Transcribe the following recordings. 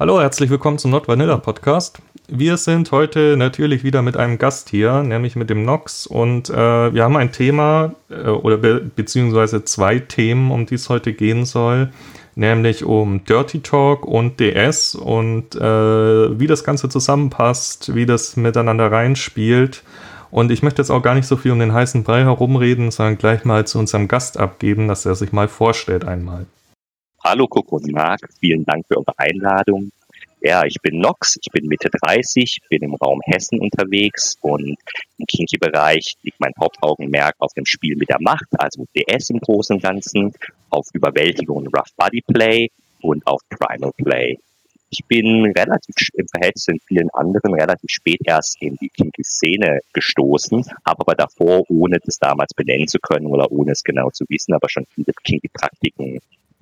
Hallo, herzlich willkommen zum Not Vanilla Podcast. Wir sind heute natürlich wieder mit einem Gast hier, nämlich mit dem Nox. Und äh, wir haben ein Thema äh, oder be beziehungsweise zwei Themen, um die es heute gehen soll, nämlich um Dirty Talk und DS und äh, wie das Ganze zusammenpasst, wie das miteinander reinspielt. Und ich möchte jetzt auch gar nicht so viel um den heißen Brei herumreden, sondern gleich mal zu unserem Gast abgeben, dass er sich mal vorstellt einmal. Hallo Coco und Marc, vielen Dank für eure Einladung. Ja, ich bin Nox, ich bin Mitte 30, bin im Raum Hessen unterwegs und im Kinky-Bereich liegt mein Hauptaugenmerk auf dem Spiel mit der Macht, also DS im Großen und Ganzen, auf Überwältigung und Rough Body Play und auf Primal Play. Ich bin relativ im Verhältnis zu vielen anderen relativ spät erst in die Kinky-Szene gestoßen, habe aber davor, ohne das damals benennen zu können oder ohne es genau zu wissen, aber schon viele Kinky-Praktiken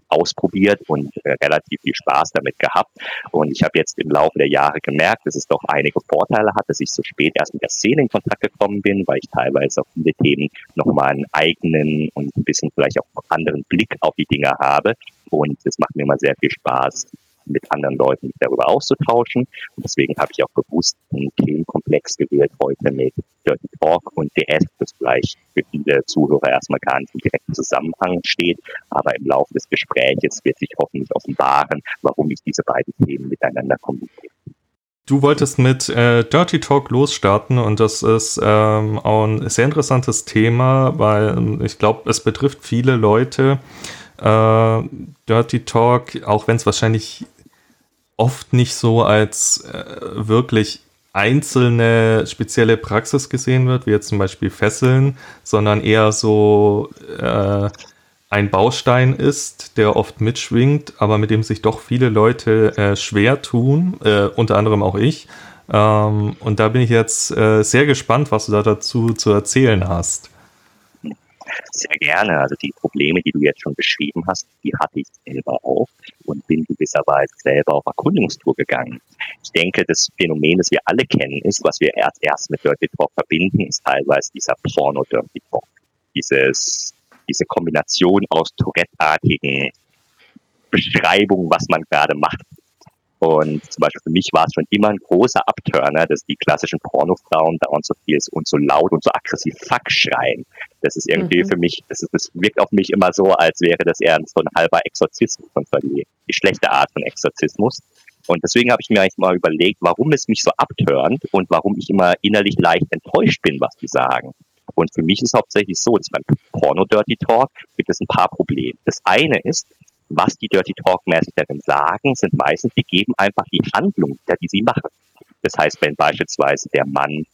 ausprobiert und äh, relativ viel Spaß damit gehabt. Und ich habe jetzt im Laufe der Jahre gemerkt, dass es doch einige Vorteile hat, dass ich so spät erst mit der Szene in Kontakt gekommen bin, weil ich teilweise auf viele Themen nochmal einen eigenen und ein bisschen vielleicht auch anderen Blick auf die Dinge habe. Und es macht mir immer sehr viel Spaß, mit anderen Leuten darüber auszutauschen. Und deswegen habe ich auch bewusst einen Themenkomplex gewählt heute mit Dirty Talk und DS, das vielleicht für viele Zuhörer erstmal gar nicht im direkten Zusammenhang steht. Aber im Laufe des Gesprächs wird sich hoffentlich offenbaren, warum ich diese beiden Themen miteinander kombiniere. Du wolltest mit äh, Dirty Talk losstarten und das ist ähm, auch ein sehr interessantes Thema, weil ähm, ich glaube, es betrifft viele Leute. Äh, Dirty Talk, auch wenn es wahrscheinlich oft nicht so als äh, wirklich einzelne spezielle Praxis gesehen wird, wie jetzt zum Beispiel Fesseln, sondern eher so äh, ein Baustein ist, der oft mitschwingt, aber mit dem sich doch viele Leute äh, schwer tun, äh, unter anderem auch ich. Ähm, und da bin ich jetzt äh, sehr gespannt, was du da dazu zu erzählen hast. Sehr gerne. Also die Probleme, die du jetzt schon beschrieben hast, die hatte ich selber auch und bin gewisserweise selber auf Erkundungstour gegangen. Ich denke, das Phänomen, das wir alle kennen, ist, was wir erst, erst mit Dirty Talk verbinden, ist teilweise dieser Porno-Dirty Talk. Dieses, diese Kombination aus Tourette-artigen Beschreibungen, was man gerade macht, und zum Beispiel für mich war es schon immer ein großer Abturner, dass die klassischen Pornofrauen dauernd so viel und so laut und so aggressiv Fuck schreien. Das ist irgendwie mhm. für mich, das, ist, das wirkt auf mich immer so, als wäre das eher so ein halber Exorzismus, und zwar die, die schlechte Art von Exorzismus. Und deswegen habe ich mir eigentlich mal überlegt, warum es mich so abturnt und warum ich immer innerlich leicht enttäuscht bin, was die sagen. Und für mich ist hauptsächlich so, dass beim Porno-Dirty Talk gibt es ein paar Probleme. Das eine ist, was die Dirty Talk-mäßig darin sagen, sind meistens, die geben einfach die Handlung, die sie machen. Das heißt, wenn beispielsweise der Mann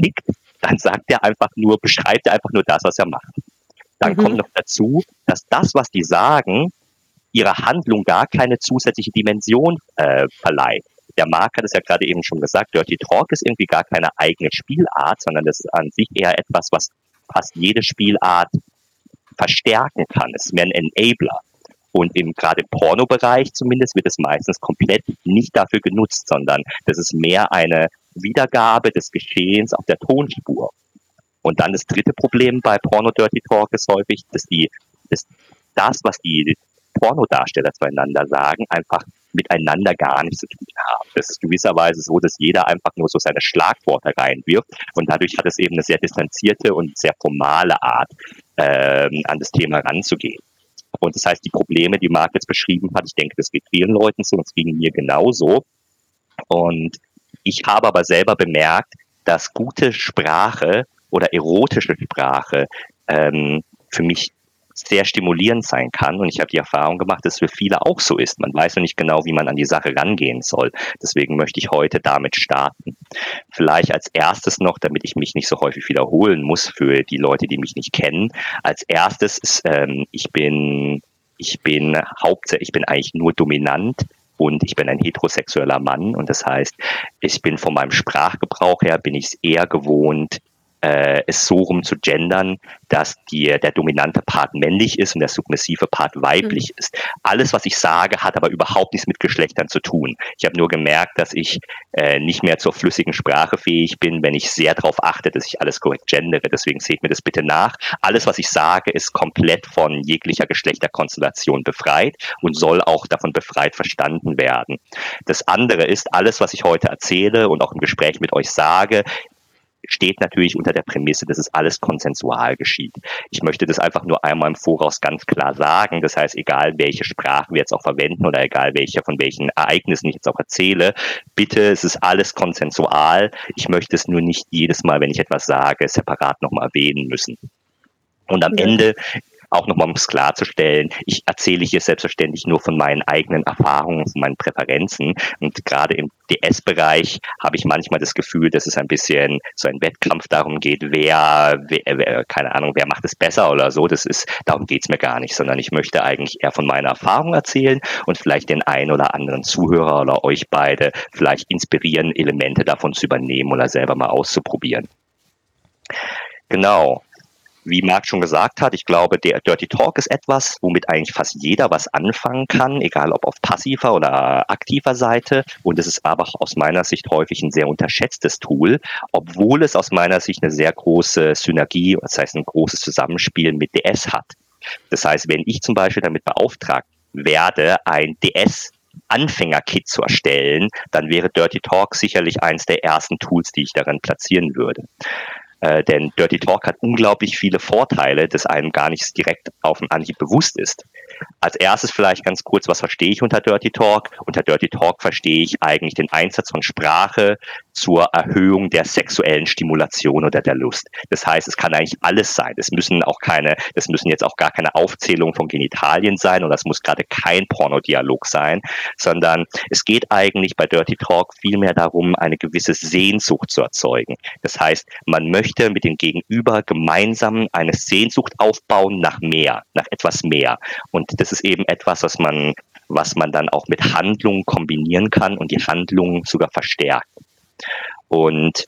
kickt, dann sagt er einfach nur, beschreibt er einfach nur das, was er macht. Dann mhm. kommt noch dazu, dass das, was die sagen, ihrer Handlung gar keine zusätzliche Dimension äh, verleiht. Der Marc hat es ja gerade eben schon gesagt, Dirty Talk ist irgendwie gar keine eigene Spielart, sondern das ist an sich eher etwas, was fast jede Spielart verstärken kann. Es ist mehr ein Enabler. Und im gerade Pornobereich zumindest wird es meistens komplett nicht dafür genutzt, sondern das ist mehr eine Wiedergabe des Geschehens auf der Tonspur. Und dann das dritte Problem bei Porno Dirty Talk ist häufig, dass die, dass das, was die Pornodarsteller zueinander sagen, einfach miteinander gar nichts zu tun haben. Das ist gewisserweise so, dass jeder einfach nur so seine Schlagworte reinwirft und dadurch hat es eben eine sehr distanzierte und sehr formale Art, ähm, an das Thema ranzugehen. Und das heißt, die Probleme, die Marc jetzt beschrieben hat, ich denke, das geht vielen Leuten so es ging mir genauso. Und ich habe aber selber bemerkt, dass gute Sprache oder erotische Sprache ähm, für mich sehr stimulierend sein kann. Und ich habe die Erfahrung gemacht, dass es für viele auch so ist. Man weiß noch nicht genau, wie man an die Sache rangehen soll. Deswegen möchte ich heute damit starten. Vielleicht als erstes noch, damit ich mich nicht so häufig wiederholen muss für die Leute, die mich nicht kennen. Als erstes ist, ähm, ich bin, ich bin hauptsächlich, ich bin eigentlich nur dominant und ich bin ein heterosexueller Mann und das heißt, ich bin von meinem Sprachgebrauch her bin ich es eher gewohnt, äh, es so rum zu gendern, dass die, der dominante Part männlich ist und der submissive Part weiblich mhm. ist. Alles, was ich sage, hat aber überhaupt nichts mit Geschlechtern zu tun. Ich habe nur gemerkt, dass ich äh, nicht mehr zur flüssigen Sprache fähig bin, wenn ich sehr darauf achte, dass ich alles korrekt gendere. Deswegen seht mir das bitte nach. Alles, was ich sage, ist komplett von jeglicher Geschlechterkonstellation befreit und soll auch davon befreit verstanden werden. Das andere ist, alles, was ich heute erzähle und auch im Gespräch mit euch sage, steht natürlich unter der Prämisse, dass es alles konsensual geschieht. Ich möchte das einfach nur einmal im Voraus ganz klar sagen. Das heißt, egal welche Sprache wir jetzt auch verwenden oder egal welche von welchen Ereignissen ich jetzt auch erzähle, bitte, es ist alles konsensual. Ich möchte es nur nicht jedes Mal, wenn ich etwas sage, separat nochmal erwähnen müssen. Und am. Ende auch nochmal um es klarzustellen, ich erzähle hier selbstverständlich nur von meinen eigenen Erfahrungen, von meinen Präferenzen. Und gerade im DS-Bereich habe ich manchmal das Gefühl, dass es ein bisschen so ein Wettkampf darum geht, wer, wer, wer keine Ahnung, wer macht es besser oder so. Das ist, darum geht es mir gar nicht, sondern ich möchte eigentlich eher von meiner Erfahrung erzählen und vielleicht den einen oder anderen Zuhörer oder euch beide vielleicht inspirieren, Elemente davon zu übernehmen oder selber mal auszuprobieren. Genau wie Marc schon gesagt hat, ich glaube, der Dirty Talk ist etwas, womit eigentlich fast jeder was anfangen kann, egal ob auf passiver oder aktiver Seite. Und es ist aber aus meiner Sicht häufig ein sehr unterschätztes Tool, obwohl es aus meiner Sicht eine sehr große Synergie, das heißt ein großes Zusammenspiel mit DS hat. Das heißt, wenn ich zum Beispiel damit beauftragt werde, ein DS Anfängerkit zu erstellen, dann wäre Dirty Talk sicherlich eines der ersten Tools, die ich darin platzieren würde. Äh, denn Dirty Talk hat unglaublich viele Vorteile, das einem gar nicht direkt auf den Anhieb bewusst ist. Als erstes vielleicht ganz kurz, was verstehe ich unter Dirty Talk? Unter Dirty Talk verstehe ich eigentlich den Einsatz von Sprache zur Erhöhung der sexuellen Stimulation oder der Lust. Das heißt, es kann eigentlich alles sein. Es müssen auch keine, das müssen jetzt auch gar keine Aufzählungen von Genitalien sein oder es muss gerade kein Pornodialog sein, sondern es geht eigentlich bei Dirty Talk vielmehr darum, eine gewisse Sehnsucht zu erzeugen. Das heißt, man möchte mit dem Gegenüber gemeinsam eine Sehnsucht aufbauen nach mehr, nach etwas mehr. Und das ist eben etwas, was man, was man dann auch mit Handlungen kombinieren kann und die Handlungen sogar verstärkt. Und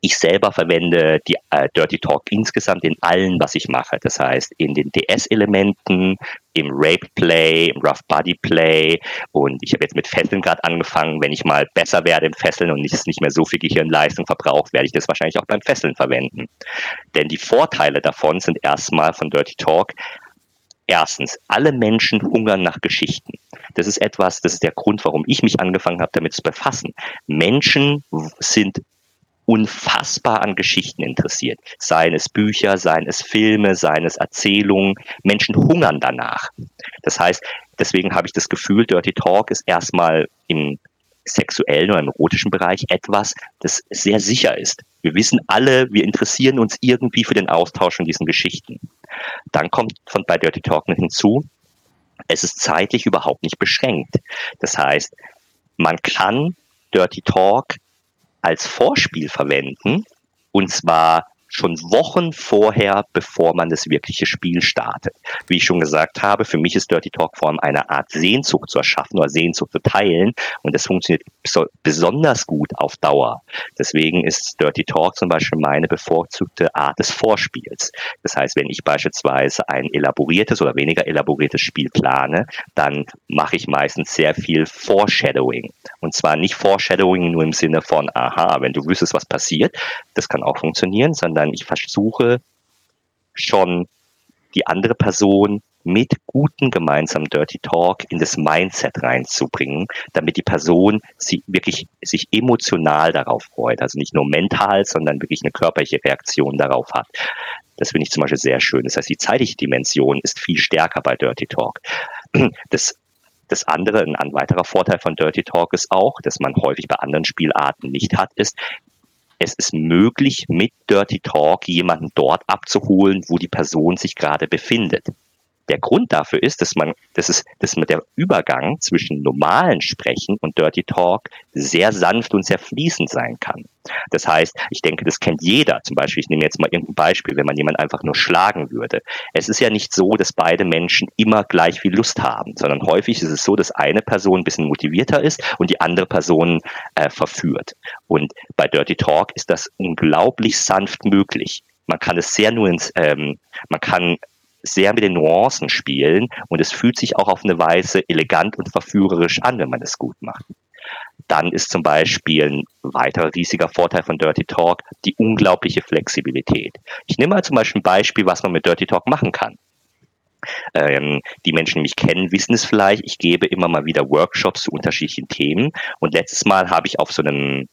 ich selber verwende die äh, Dirty Talk insgesamt in allen, was ich mache. Das heißt, in den DS-Elementen, im Rape Play, im Rough Body Play und ich habe jetzt mit Fesseln gerade angefangen. Wenn ich mal besser werde im Fesseln und es nicht mehr so viel Gehirnleistung verbraucht, werde ich das wahrscheinlich auch beim Fesseln verwenden. Denn die Vorteile davon sind erstmal von Dirty Talk, Erstens, alle Menschen hungern nach Geschichten. Das ist etwas, das ist der Grund, warum ich mich angefangen habe, damit zu befassen. Menschen sind unfassbar an Geschichten interessiert. Seien es Bücher, seien es Filme, seien es Erzählungen. Menschen hungern danach. Das heißt, deswegen habe ich das Gefühl, Dirty Talk ist erstmal im sexuellen oder im erotischen Bereich etwas, das sehr sicher ist. Wir wissen alle, wir interessieren uns irgendwie für den Austausch von diesen Geschichten. Dann kommt von bei Dirty Talk hinzu, es ist zeitlich überhaupt nicht beschränkt. Das heißt, man kann Dirty Talk als Vorspiel verwenden. Und zwar schon Wochen vorher, bevor man das wirkliche Spiel startet. Wie ich schon gesagt habe, für mich ist Dirty Talk vor allem eine Art Sehnsucht zu erschaffen oder Sehnsucht zu teilen und das funktioniert besonders gut auf Dauer. Deswegen ist Dirty Talk zum Beispiel meine bevorzugte Art des Vorspiels. Das heißt, wenn ich beispielsweise ein elaboriertes oder weniger elaboriertes Spiel plane, dann mache ich meistens sehr viel Foreshadowing. Und zwar nicht Foreshadowing nur im Sinne von, aha, wenn du wüsstest, was passiert, das kann auch funktionieren, sondern sondern ich versuche schon die andere Person mit guten gemeinsamen Dirty Talk in das Mindset reinzubringen, damit die Person sie wirklich sich emotional darauf freut. Also nicht nur mental, sondern wirklich eine körperliche Reaktion darauf hat. Das finde ich zum Beispiel sehr schön. Das heißt, die zeitliche Dimension ist viel stärker bei Dirty Talk. Das das andere, ein weiterer Vorteil von Dirty Talk ist auch, dass man häufig bei anderen Spielarten nicht hat, ist, es ist möglich, mit Dirty Talk jemanden dort abzuholen, wo die Person sich gerade befindet. Der Grund dafür ist, dass man, dass es, dass mit der Übergang zwischen normalen Sprechen und Dirty Talk sehr sanft und sehr fließend sein kann. Das heißt, ich denke, das kennt jeder. Zum Beispiel, ich nehme jetzt mal irgendein Beispiel, wenn man jemand einfach nur schlagen würde. Es ist ja nicht so, dass beide Menschen immer gleich viel Lust haben, sondern häufig ist es so, dass eine Person ein bisschen motivierter ist und die andere Person äh, verführt. Und bei Dirty Talk ist das unglaublich sanft möglich. Man kann es sehr nur ins, ähm, man kann sehr mit den Nuancen spielen und es fühlt sich auch auf eine Weise elegant und verführerisch an, wenn man es gut macht dann ist zum Beispiel ein weiterer riesiger Vorteil von Dirty Talk die unglaubliche Flexibilität. Ich nehme mal zum Beispiel ein Beispiel, was man mit Dirty Talk machen kann. Ähm, die Menschen, die mich kennen, wissen es vielleicht. Ich gebe immer mal wieder Workshops zu unterschiedlichen Themen. Und letztes Mal habe ich auf so einem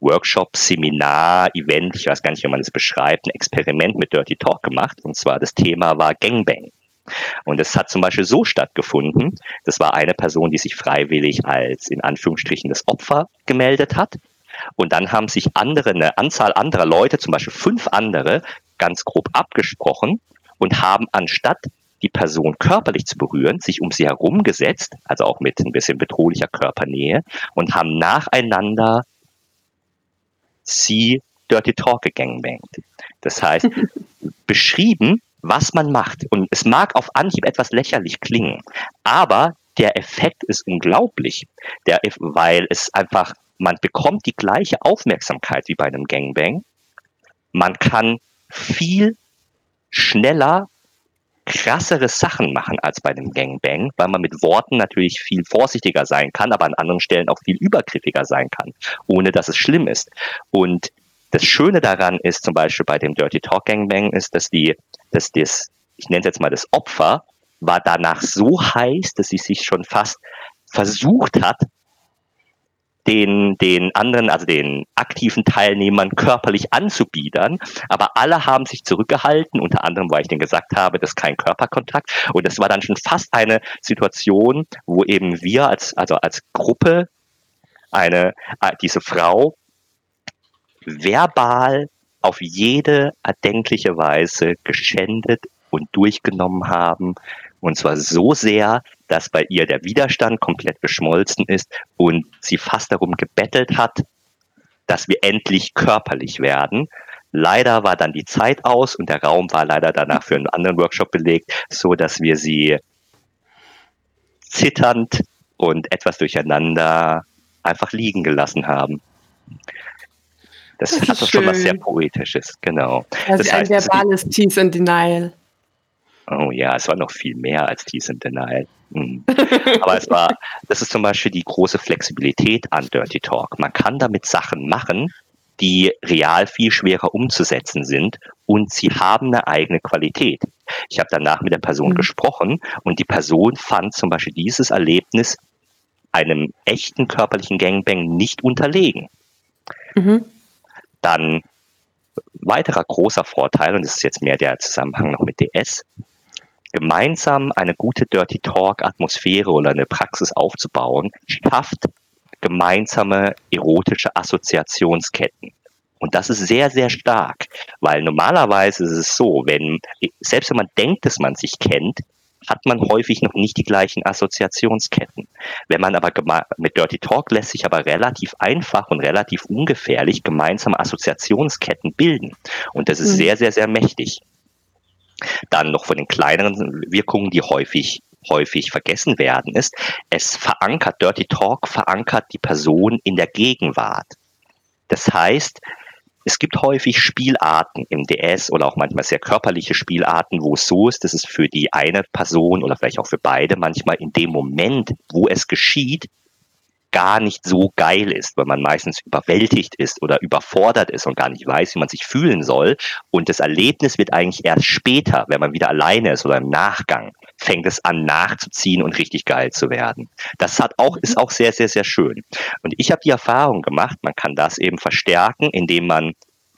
Workshop, Seminar, Event, ich weiß gar nicht, wie man es beschreibt, ein Experiment mit Dirty Talk gemacht. Und zwar das Thema war Gangbang. Und es hat zum Beispiel so stattgefunden, das war eine Person, die sich freiwillig als in Anführungsstrichen das Opfer gemeldet hat. Und dann haben sich andere, eine Anzahl anderer Leute, zum Beispiel fünf andere, ganz grob abgesprochen und haben anstatt die Person körperlich zu berühren, sich um sie herum gesetzt, also auch mit ein bisschen bedrohlicher Körpernähe, und haben nacheinander sie Dirty Talk gegangbangt. Das heißt, beschrieben, was man macht. Und es mag auf Anhieb etwas lächerlich klingen, aber der Effekt ist unglaublich, der, weil es einfach, man bekommt die gleiche Aufmerksamkeit wie bei einem Gangbang. Man kann viel schneller krassere Sachen machen als bei einem Gangbang, weil man mit Worten natürlich viel vorsichtiger sein kann, aber an anderen Stellen auch viel übergriffiger sein kann, ohne dass es schlimm ist. Und das Schöne daran ist zum Beispiel bei dem Dirty Talk Gangbang ist, dass die dass das, ich nenne es jetzt mal das Opfer, war danach so heiß, dass sie sich schon fast versucht hat, den, den anderen, also den aktiven Teilnehmern körperlich anzubiedern. Aber alle haben sich zurückgehalten, unter anderem, weil ich denen gesagt habe, das ist kein Körperkontakt. Und das war dann schon fast eine Situation, wo eben wir als, also als Gruppe eine, äh, diese Frau verbal auf jede erdenkliche Weise geschändet und durchgenommen haben. Und zwar so sehr, dass bei ihr der Widerstand komplett geschmolzen ist und sie fast darum gebettelt hat, dass wir endlich körperlich werden. Leider war dann die Zeit aus und der Raum war leider danach für einen anderen Workshop belegt, so dass wir sie zitternd und etwas durcheinander einfach liegen gelassen haben. Das, das hat doch schon was sehr Poetisches, genau. Also das heißt, ein verbales Tease and Denial. Oh ja, es war noch viel mehr als Tease and Denial. Mhm. Aber es war, das ist zum Beispiel die große Flexibilität an Dirty Talk. Man kann damit Sachen machen, die real viel schwerer umzusetzen sind und sie haben eine eigene Qualität. Ich habe danach mit der Person mhm. gesprochen und die Person fand zum Beispiel dieses Erlebnis einem echten körperlichen Gangbang nicht unterlegen. Mhm. Dann weiterer großer Vorteil, und das ist jetzt mehr der Zusammenhang noch mit DS, gemeinsam eine gute Dirty Talk Atmosphäre oder eine Praxis aufzubauen, schafft gemeinsame erotische Assoziationsketten. Und das ist sehr, sehr stark, weil normalerweise ist es so, wenn, selbst wenn man denkt, dass man sich kennt, hat man häufig noch nicht die gleichen Assoziationsketten. Wenn man aber mit Dirty Talk lässt sich aber relativ einfach und relativ ungefährlich gemeinsame Assoziationsketten bilden. Und das ist mhm. sehr, sehr, sehr mächtig. Dann noch von den kleineren Wirkungen, die häufig häufig vergessen werden, ist, es verankert, Dirty Talk verankert die Person in der Gegenwart. Das heißt, es gibt häufig Spielarten im DS oder auch manchmal sehr körperliche Spielarten, wo es so ist, dass es für die eine Person oder vielleicht auch für beide manchmal in dem Moment, wo es geschieht, gar nicht so geil ist, weil man meistens überwältigt ist oder überfordert ist und gar nicht weiß, wie man sich fühlen soll. Und das Erlebnis wird eigentlich erst später, wenn man wieder alleine ist oder im Nachgang, fängt es an nachzuziehen und richtig geil zu werden. Das hat auch, ist auch sehr, sehr, sehr schön. Und ich habe die Erfahrung gemacht, man kann das eben verstärken, indem man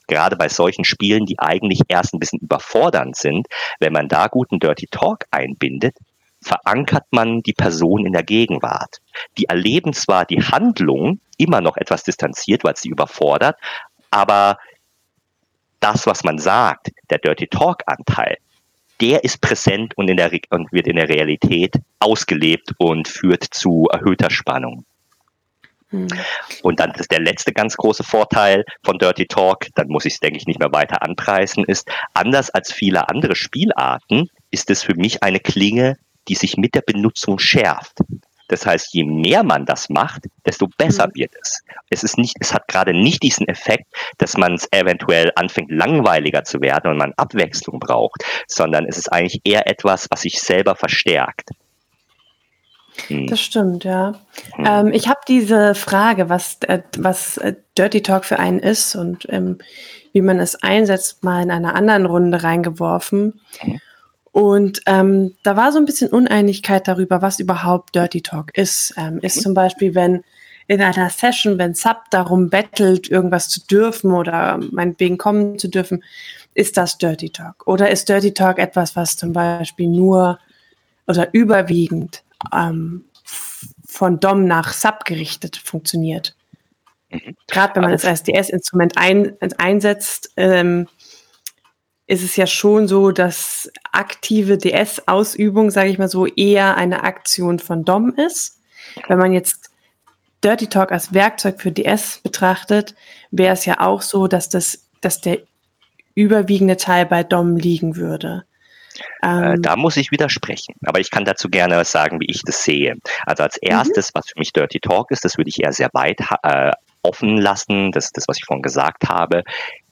gerade bei solchen Spielen, die eigentlich erst ein bisschen überfordernd sind, wenn man da guten Dirty Talk einbindet, verankert man die Person in der Gegenwart. Die erleben zwar die Handlung immer noch etwas distanziert, weil sie überfordert, aber das, was man sagt, der Dirty Talk-Anteil, der ist präsent und, in der, und wird in der Realität ausgelebt und führt zu erhöhter Spannung. Hm. Und dann ist der letzte ganz große Vorteil von Dirty Talk, dann muss ich es, denke ich, nicht mehr weiter anpreisen, ist, anders als viele andere Spielarten, ist es für mich eine Klinge, die sich mit der Benutzung schärft. Das heißt, je mehr man das macht, desto besser mhm. wird es. Es ist nicht, es hat gerade nicht diesen Effekt, dass man es eventuell anfängt langweiliger zu werden und man Abwechslung braucht, sondern es ist eigentlich eher etwas, was sich selber verstärkt. Hm. Das stimmt, ja. Hm. Ähm, ich habe diese Frage, was, äh, was äh, Dirty Talk für einen ist und ähm, wie man es einsetzt, mal in einer anderen Runde reingeworfen. Hm. Und ähm, da war so ein bisschen Uneinigkeit darüber, was überhaupt Dirty Talk ist. Ähm, ist zum Beispiel, wenn in einer Session, wenn Sub darum bettelt, irgendwas zu dürfen oder meinetwegen kommen zu dürfen, ist das Dirty Talk? Oder ist Dirty Talk etwas, was zum Beispiel nur oder überwiegend ähm, von DOM nach Sub gerichtet funktioniert. Mhm. Gerade wenn man es als DS-Instrument ein, einsetzt, ähm, ist es ja schon so, dass aktive DS-Ausübung, sage ich mal so, eher eine Aktion von DOM ist. Wenn man jetzt Dirty Talk als Werkzeug für DS betrachtet, wäre es ja auch so, dass das, dass der überwiegende Teil bei DOM liegen würde. Äh, ähm, da muss ich widersprechen. Aber ich kann dazu gerne sagen, wie ich das sehe. Also als mhm. erstes, mhm. was für mich Dirty Talk ist, das würde ich eher sehr weit äh, offen lassen, das das, was ich vorhin gesagt habe.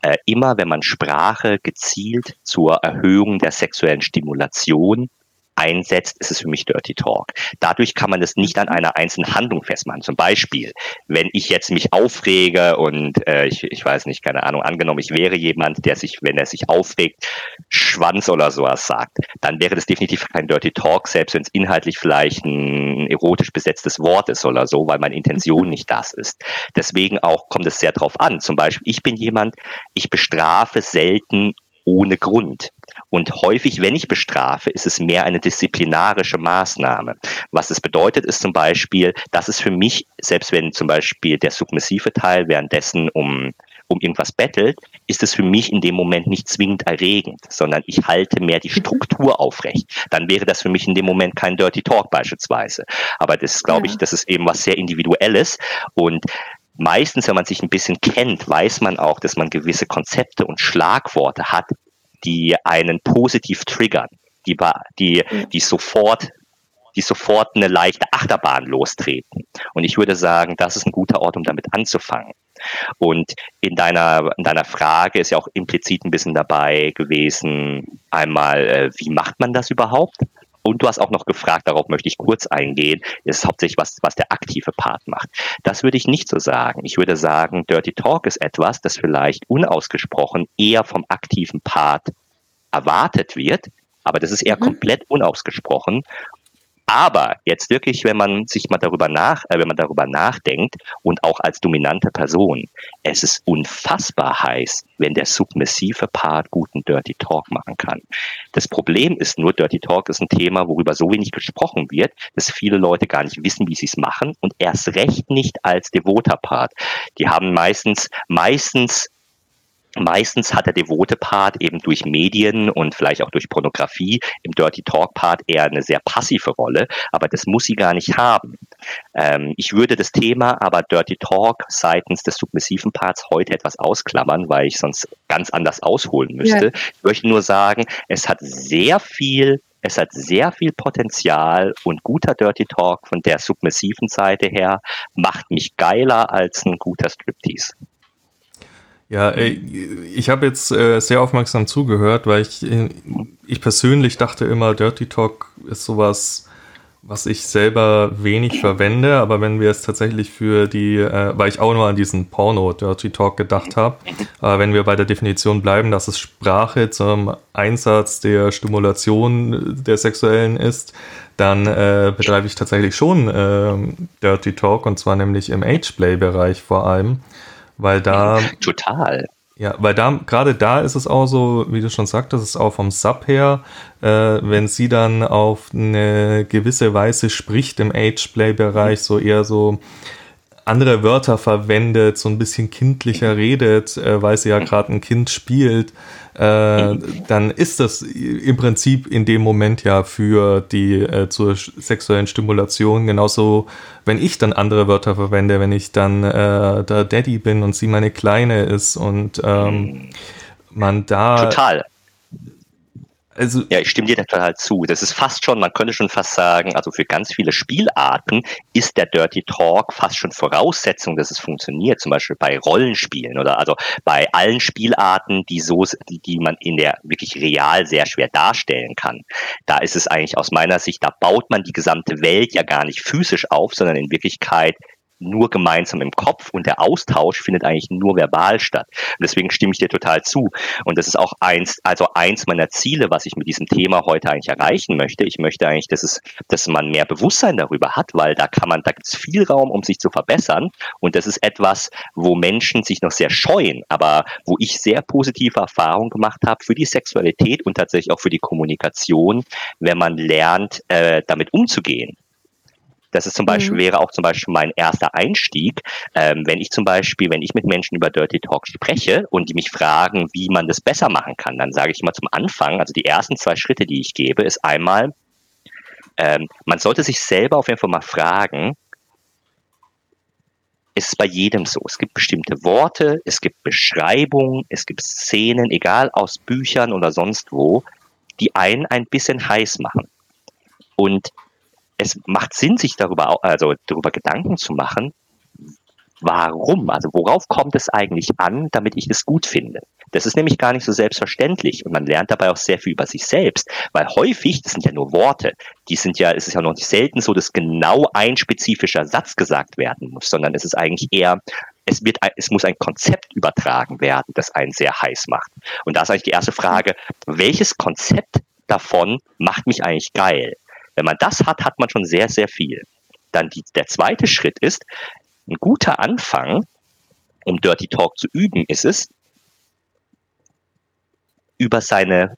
Äh, immer wenn man Sprache gezielt zur Erhöhung der sexuellen Stimulation einsetzt, ist es für mich Dirty Talk. Dadurch kann man es nicht an einer einzelnen Handlung festmachen. Zum Beispiel, wenn ich jetzt mich aufrege und äh, ich, ich weiß nicht, keine Ahnung, angenommen, ich wäre jemand, der sich, wenn er sich aufregt, Schwanz oder sowas sagt, dann wäre das definitiv kein Dirty Talk, selbst wenn es inhaltlich vielleicht ein erotisch besetztes Wort ist oder so, weil meine Intention nicht das ist. Deswegen auch kommt es sehr drauf an. Zum Beispiel, ich bin jemand, ich bestrafe selten ohne Grund. Und häufig, wenn ich bestrafe, ist es mehr eine disziplinarische Maßnahme. Was es bedeutet, ist zum Beispiel, dass es für mich, selbst wenn zum Beispiel der submissive Teil währenddessen um um irgendwas bettelt, ist es für mich in dem Moment nicht zwingend erregend, sondern ich halte mehr die mhm. Struktur aufrecht. Dann wäre das für mich in dem Moment kein Dirty Talk beispielsweise. Aber das glaube ja. ich, das ist eben was sehr Individuelles und meistens, wenn man sich ein bisschen kennt, weiß man auch, dass man gewisse Konzepte und Schlagworte hat, die einen positiv triggern, die, die, die sofort die sofort eine leichte Achterbahn lostreten. Und ich würde sagen, das ist ein guter Ort, um damit anzufangen. Und in deiner, in deiner Frage ist ja auch implizit ein bisschen dabei gewesen, einmal, äh, wie macht man das überhaupt? Und du hast auch noch gefragt, darauf möchte ich kurz eingehen, ist hauptsächlich was, was der aktive Part macht. Das würde ich nicht so sagen. Ich würde sagen, Dirty Talk ist etwas, das vielleicht unausgesprochen eher vom aktiven Part erwartet wird, aber das ist eher mhm. komplett unausgesprochen aber jetzt wirklich, wenn man sich mal darüber nach, äh, wenn man darüber nachdenkt und auch als dominante Person, es ist unfassbar heiß, wenn der submissive Part guten Dirty Talk machen kann. Das Problem ist nur, Dirty Talk ist ein Thema, worüber so wenig gesprochen wird, dass viele Leute gar nicht wissen, wie sie es machen und erst recht nicht als devoter Part. Die haben meistens, meistens Meistens hat der devote Part eben durch Medien und vielleicht auch durch Pornografie im Dirty Talk Part eher eine sehr passive Rolle, aber das muss sie gar nicht haben. Ähm, ich würde das Thema aber Dirty Talk seitens des submissiven Parts heute etwas ausklammern, weil ich sonst ganz anders ausholen müsste. Ja. Ich möchte nur sagen, es hat sehr viel es hat sehr viel Potenzial und guter Dirty Talk von der submissiven Seite her macht mich geiler als ein guter Striptease. Ja, ich habe jetzt äh, sehr aufmerksam zugehört, weil ich, äh, ich persönlich dachte immer, Dirty Talk ist sowas, was ich selber wenig verwende, aber wenn wir es tatsächlich für die, äh, weil ich auch nur an diesen Porno Dirty Talk gedacht habe, wenn wir bei der Definition bleiben, dass es Sprache zum Einsatz der Stimulation der sexuellen ist, dann äh, betreibe ich tatsächlich schon äh, Dirty Talk und zwar nämlich im Ageplay-Bereich vor allem weil da. Total. Ja, weil da, gerade da ist es auch so, wie du schon sagtest, ist auch vom Sub her, äh, wenn sie dann auf eine gewisse Weise spricht im Ageplay-Bereich, so eher so andere Wörter verwendet, so ein bisschen kindlicher redet, äh, weil sie ja gerade ein Kind spielt, äh, dann ist das im Prinzip in dem Moment ja für die äh, zur sexuellen Stimulation genauso, wenn ich dann andere Wörter verwende, wenn ich dann äh, der Daddy bin und sie meine Kleine ist und ähm, man da total also, ja, ich stimme dir total zu. Das ist fast schon, man könnte schon fast sagen, also für ganz viele Spielarten ist der Dirty Talk fast schon Voraussetzung, dass es funktioniert. Zum Beispiel bei Rollenspielen oder also bei allen Spielarten, die so, die, die man in der wirklich real sehr schwer darstellen kann. Da ist es eigentlich aus meiner Sicht, da baut man die gesamte Welt ja gar nicht physisch auf, sondern in Wirklichkeit nur gemeinsam im Kopf und der Austausch findet eigentlich nur verbal statt. Und deswegen stimme ich dir total zu. Und das ist auch eins, also eins meiner Ziele, was ich mit diesem Thema heute eigentlich erreichen möchte. Ich möchte eigentlich, dass es, dass man mehr Bewusstsein darüber hat, weil da kann man, da gibt es viel Raum, um sich zu verbessern. Und das ist etwas, wo Menschen sich noch sehr scheuen, aber wo ich sehr positive Erfahrungen gemacht habe für die Sexualität und tatsächlich auch für die Kommunikation, wenn man lernt, äh, damit umzugehen. Das ist zum Beispiel, mhm. wäre auch zum Beispiel mein erster Einstieg, ähm, wenn ich zum Beispiel, wenn ich mit Menschen über Dirty Talk spreche und die mich fragen, wie man das besser machen kann, dann sage ich immer zum Anfang, also die ersten zwei Schritte, die ich gebe, ist einmal, ähm, man sollte sich selber auf jeden Fall mal fragen, ist es bei jedem so. Es gibt bestimmte Worte, es gibt Beschreibungen, es gibt Szenen, egal aus Büchern oder sonst wo, die einen ein bisschen heiß machen. Und es macht Sinn, sich darüber, also darüber Gedanken zu machen, warum, also worauf kommt es eigentlich an, damit ich es gut finde. Das ist nämlich gar nicht so selbstverständlich und man lernt dabei auch sehr viel über sich selbst, weil häufig, das sind ja nur Worte, die sind ja, es ist ja noch nicht selten so, dass genau ein spezifischer Satz gesagt werden muss, sondern es ist eigentlich eher, es wird, es muss ein Konzept übertragen werden, das einen sehr heiß macht. Und da ist eigentlich die erste Frage, welches Konzept davon macht mich eigentlich geil? Wenn man das hat, hat man schon sehr, sehr viel. Dann die, der zweite Schritt ist, ein guter Anfang, um Dirty Talk zu üben, ist es, über seine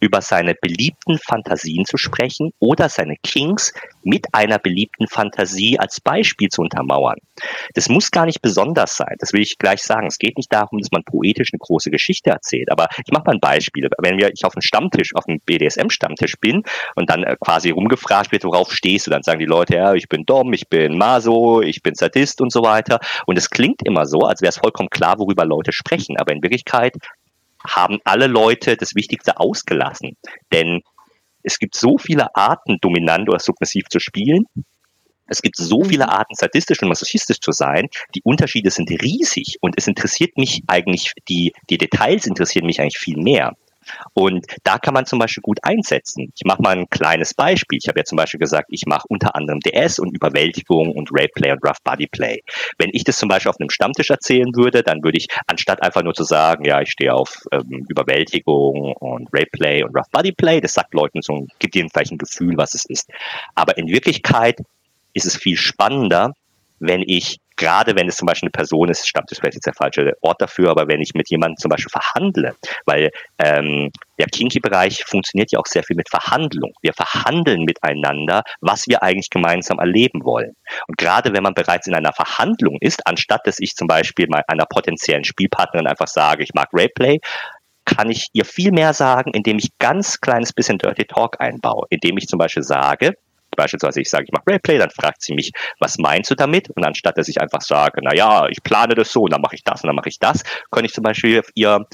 über seine beliebten Fantasien zu sprechen oder seine Kings mit einer beliebten Fantasie als Beispiel zu untermauern. Das muss gar nicht besonders sein, das will ich gleich sagen. Es geht nicht darum, dass man poetisch eine große Geschichte erzählt, aber ich mache mal ein Beispiel. Wenn ich auf einem Stammtisch, auf einem BDSM-Stammtisch bin und dann äh, quasi rumgefragt wird, worauf stehst du, dann sagen die Leute, ja, ich bin Dom, ich bin Maso, ich bin Sadist und so weiter. Und es klingt immer so, als wäre es vollkommen klar, worüber Leute sprechen, aber in Wirklichkeit haben alle Leute das Wichtigste ausgelassen. Denn es gibt so viele Arten, dominant oder submissiv zu spielen. Es gibt so viele mhm. Arten, sadistisch und masochistisch zu sein. Die Unterschiede sind riesig und es interessiert mich eigentlich, die, die Details interessieren mich eigentlich viel mehr. Und da kann man zum Beispiel gut einsetzen. Ich mache mal ein kleines Beispiel. Ich habe ja zum Beispiel gesagt, ich mache unter anderem DS und Überwältigung und Rapeplay und Rough Body Play. Wenn ich das zum Beispiel auf einem Stammtisch erzählen würde, dann würde ich, anstatt einfach nur zu sagen, ja, ich stehe auf ähm, Überwältigung und Rapeplay und Rough Body Play, das sagt Leuten so, gibt ihnen vielleicht ein Gefühl, was es ist. Aber in Wirklichkeit ist es viel spannender, wenn ich, gerade wenn es zum Beispiel eine Person ist, stammt ist vielleicht jetzt der falsche Ort dafür, aber wenn ich mit jemandem zum Beispiel verhandle, weil ähm, der Kinky-Bereich funktioniert ja auch sehr viel mit Verhandlung. Wir verhandeln miteinander, was wir eigentlich gemeinsam erleben wollen. Und gerade wenn man bereits in einer Verhandlung ist, anstatt dass ich zum Beispiel einer potenziellen Spielpartnerin einfach sage, ich mag Rayplay, kann ich ihr viel mehr sagen, indem ich ganz kleines bisschen Dirty Talk einbaue, indem ich zum Beispiel sage, beispielsweise ich sage, ich mache Rayplay, dann fragt sie mich, was meinst du damit? Und anstatt dass ich einfach sage, na ja, ich plane das so und dann mache ich das und dann mache ich das, kann ich zum Beispiel ihr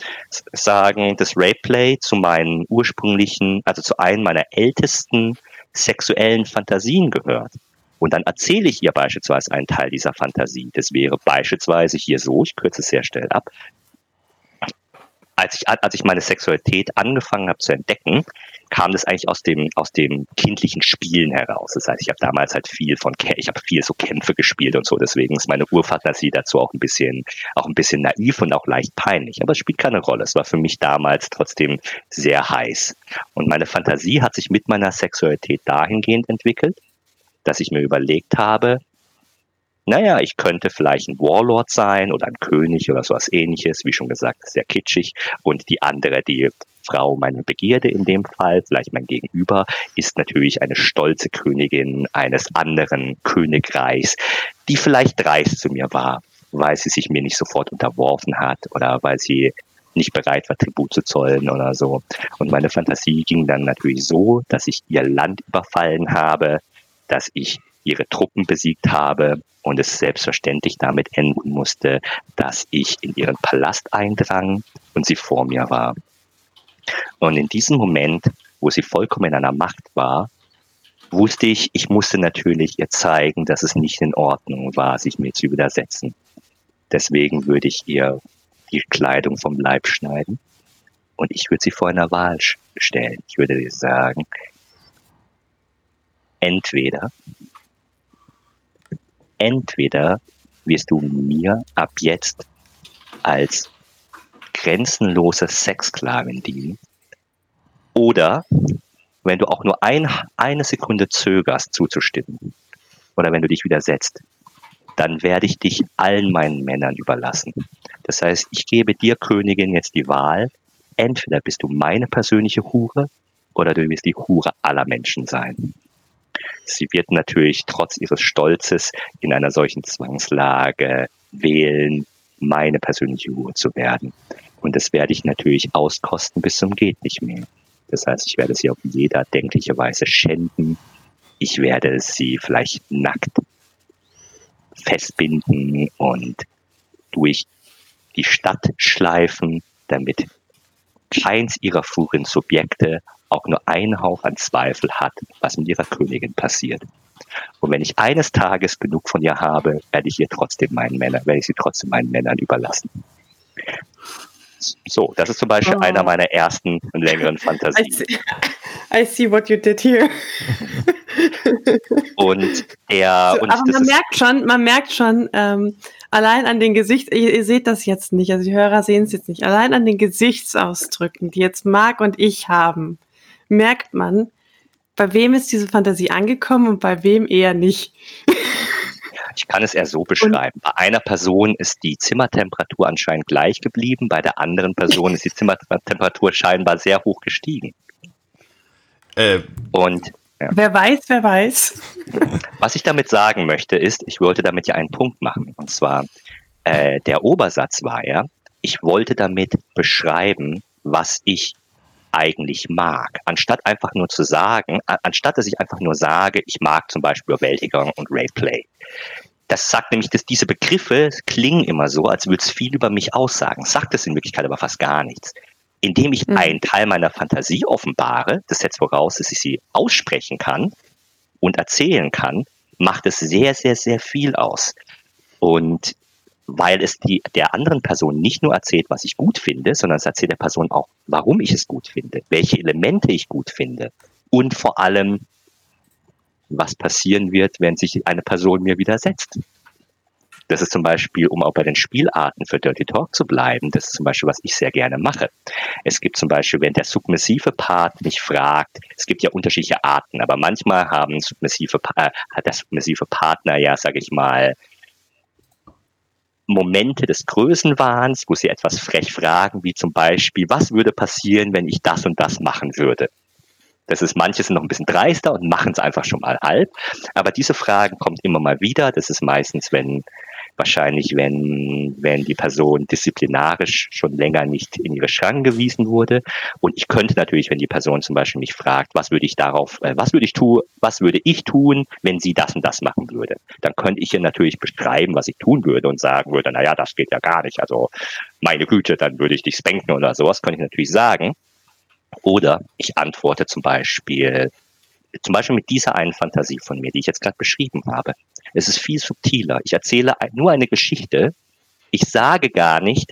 sagen, das Rayplay zu meinen ursprünglichen, also zu einem meiner ältesten sexuellen Fantasien gehört. Und dann erzähle ich ihr beispielsweise einen Teil dieser Fantasie. Das wäre beispielsweise hier so, ich kürze es sehr schnell ab. Als ich, als ich meine Sexualität angefangen habe zu entdecken, kam das eigentlich aus dem, aus dem kindlichen Spielen heraus. Das heißt, ich habe damals halt viel von, ich habe viel so Kämpfe gespielt und so, deswegen ist meine Urfantasie dazu auch ein bisschen, auch ein bisschen naiv und auch leicht peinlich. Aber es spielt keine Rolle. Es war für mich damals trotzdem sehr heiß. Und meine Fantasie hat sich mit meiner Sexualität dahingehend entwickelt, dass ich mir überlegt habe, naja, ich könnte vielleicht ein Warlord sein oder ein König oder sowas ähnliches, wie schon gesagt, sehr kitschig. Und die andere, die Frau meine Begierde in dem Fall, vielleicht mein Gegenüber, ist natürlich eine stolze Königin eines anderen Königreichs, die vielleicht dreist zu mir war, weil sie sich mir nicht sofort unterworfen hat oder weil sie nicht bereit war, Tribut zu zollen oder so. Und meine Fantasie ging dann natürlich so, dass ich ihr Land überfallen habe, dass ich ihre Truppen besiegt habe und es selbstverständlich damit enden musste, dass ich in ihren Palast eindrang und sie vor mir war. Und in diesem Moment, wo sie vollkommen in einer Macht war, wusste ich, ich musste natürlich ihr zeigen, dass es nicht in Ordnung war, sich mir zu widersetzen. Deswegen würde ich ihr die Kleidung vom Leib schneiden und ich würde sie vor einer Wahl stellen. Ich würde ihr sagen, entweder, entweder wirst du mir ab jetzt als grenzenlose Sexsklavin dienen oder wenn du auch nur ein, eine Sekunde zögerst zuzustimmen oder wenn du dich widersetzt, dann werde ich dich allen meinen Männern überlassen. Das heißt, ich gebe dir, Königin, jetzt die Wahl. Entweder bist du meine persönliche Hure oder du wirst die Hure aller Menschen sein. Sie wird natürlich trotz ihres Stolzes in einer solchen Zwangslage wählen, meine persönliche Hure zu werden. Und das werde ich natürlich auskosten bis zum geht nicht mehr. Das heißt, ich werde sie auf jeder denkliche Weise schänden. Ich werde sie vielleicht nackt festbinden und durch die Stadt schleifen, damit keins ihrer fuhren Subjekte auch nur einen Hauch an Zweifel hat, was mit ihrer Königin passiert. Und wenn ich eines Tages genug von ihr habe, werde ich ihr trotzdem meinen Männern, werde ich sie trotzdem meinen Männern überlassen. So, das ist zum Beispiel oh. einer meiner ersten längeren Fantasien. I see, I see what you did here. und er. So, aber man merkt schon, man merkt schon, ähm, allein an den Gesichts, ihr, ihr, seht das jetzt nicht, also die Hörer sehen es jetzt nicht, allein an den Gesichtsausdrücken, die jetzt Marc und ich haben, merkt man, bei wem ist diese Fantasie angekommen und bei wem eher nicht. Ich kann es eher so beschreiben. bei einer Person ist die Zimmertemperatur anscheinend gleich geblieben, bei der anderen Person ist die Zimmertemperatur scheinbar sehr hoch gestiegen. Äh, und ja. Wer weiß, wer weiß. Was ich damit sagen möchte, ist, ich wollte damit ja einen Punkt machen. Und zwar, äh, der Obersatz war ja, ich wollte damit beschreiben, was ich eigentlich mag. Anstatt einfach nur zu sagen, anstatt dass ich einfach nur sage, ich mag zum Beispiel Überwältigung und Rayplay. Das sagt nämlich, dass diese Begriffe klingen immer so, als würde es viel über mich aussagen. Sagt es in Wirklichkeit aber fast gar nichts. Indem ich mhm. einen Teil meiner Fantasie offenbare, das setzt voraus, dass ich sie aussprechen kann und erzählen kann, macht es sehr, sehr, sehr viel aus. Und weil es die, der anderen Person nicht nur erzählt, was ich gut finde, sondern es erzählt der Person auch, warum ich es gut finde, welche Elemente ich gut finde und vor allem, was passieren wird, wenn sich eine Person mir widersetzt. Das ist zum Beispiel, um auch bei den Spielarten für Dirty Talk zu bleiben, das ist zum Beispiel, was ich sehr gerne mache. Es gibt zum Beispiel, wenn der submissive Part mich fragt, es gibt ja unterschiedliche Arten, aber manchmal haben submissive, äh, hat der submissive Partner ja, sage ich mal, Momente des Größenwahns, wo sie etwas frech fragen, wie zum Beispiel, was würde passieren, wenn ich das und das machen würde? Das ist, manche sind noch ein bisschen dreister und machen es einfach schon mal halb. Aber diese Fragen kommt immer mal wieder. Das ist meistens, wenn wahrscheinlich, wenn, wenn die Person disziplinarisch schon länger nicht in ihre Schranken gewiesen wurde. Und ich könnte natürlich, wenn die Person zum Beispiel mich fragt, was würde ich darauf, äh, was würde ich tun, was würde ich tun, wenn sie das und das machen würde, dann könnte ich ihr natürlich beschreiben, was ich tun würde und sagen würde, naja, das geht ja gar nicht. Also meine Güte, dann würde ich dich spanken oder sowas, könnte ich natürlich sagen. Oder ich antworte zum Beispiel, zum Beispiel mit dieser einen Fantasie von mir, die ich jetzt gerade beschrieben habe. Es ist viel subtiler. Ich erzähle nur eine Geschichte. Ich sage gar nicht,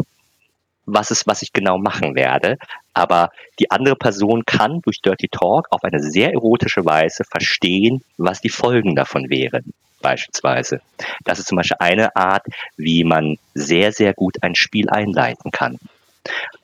was es, was ich genau machen werde. Aber die andere Person kann durch Dirty Talk auf eine sehr erotische Weise verstehen, was die Folgen davon wären. Beispielsweise. Das ist zum Beispiel eine Art, wie man sehr, sehr gut ein Spiel einleiten kann.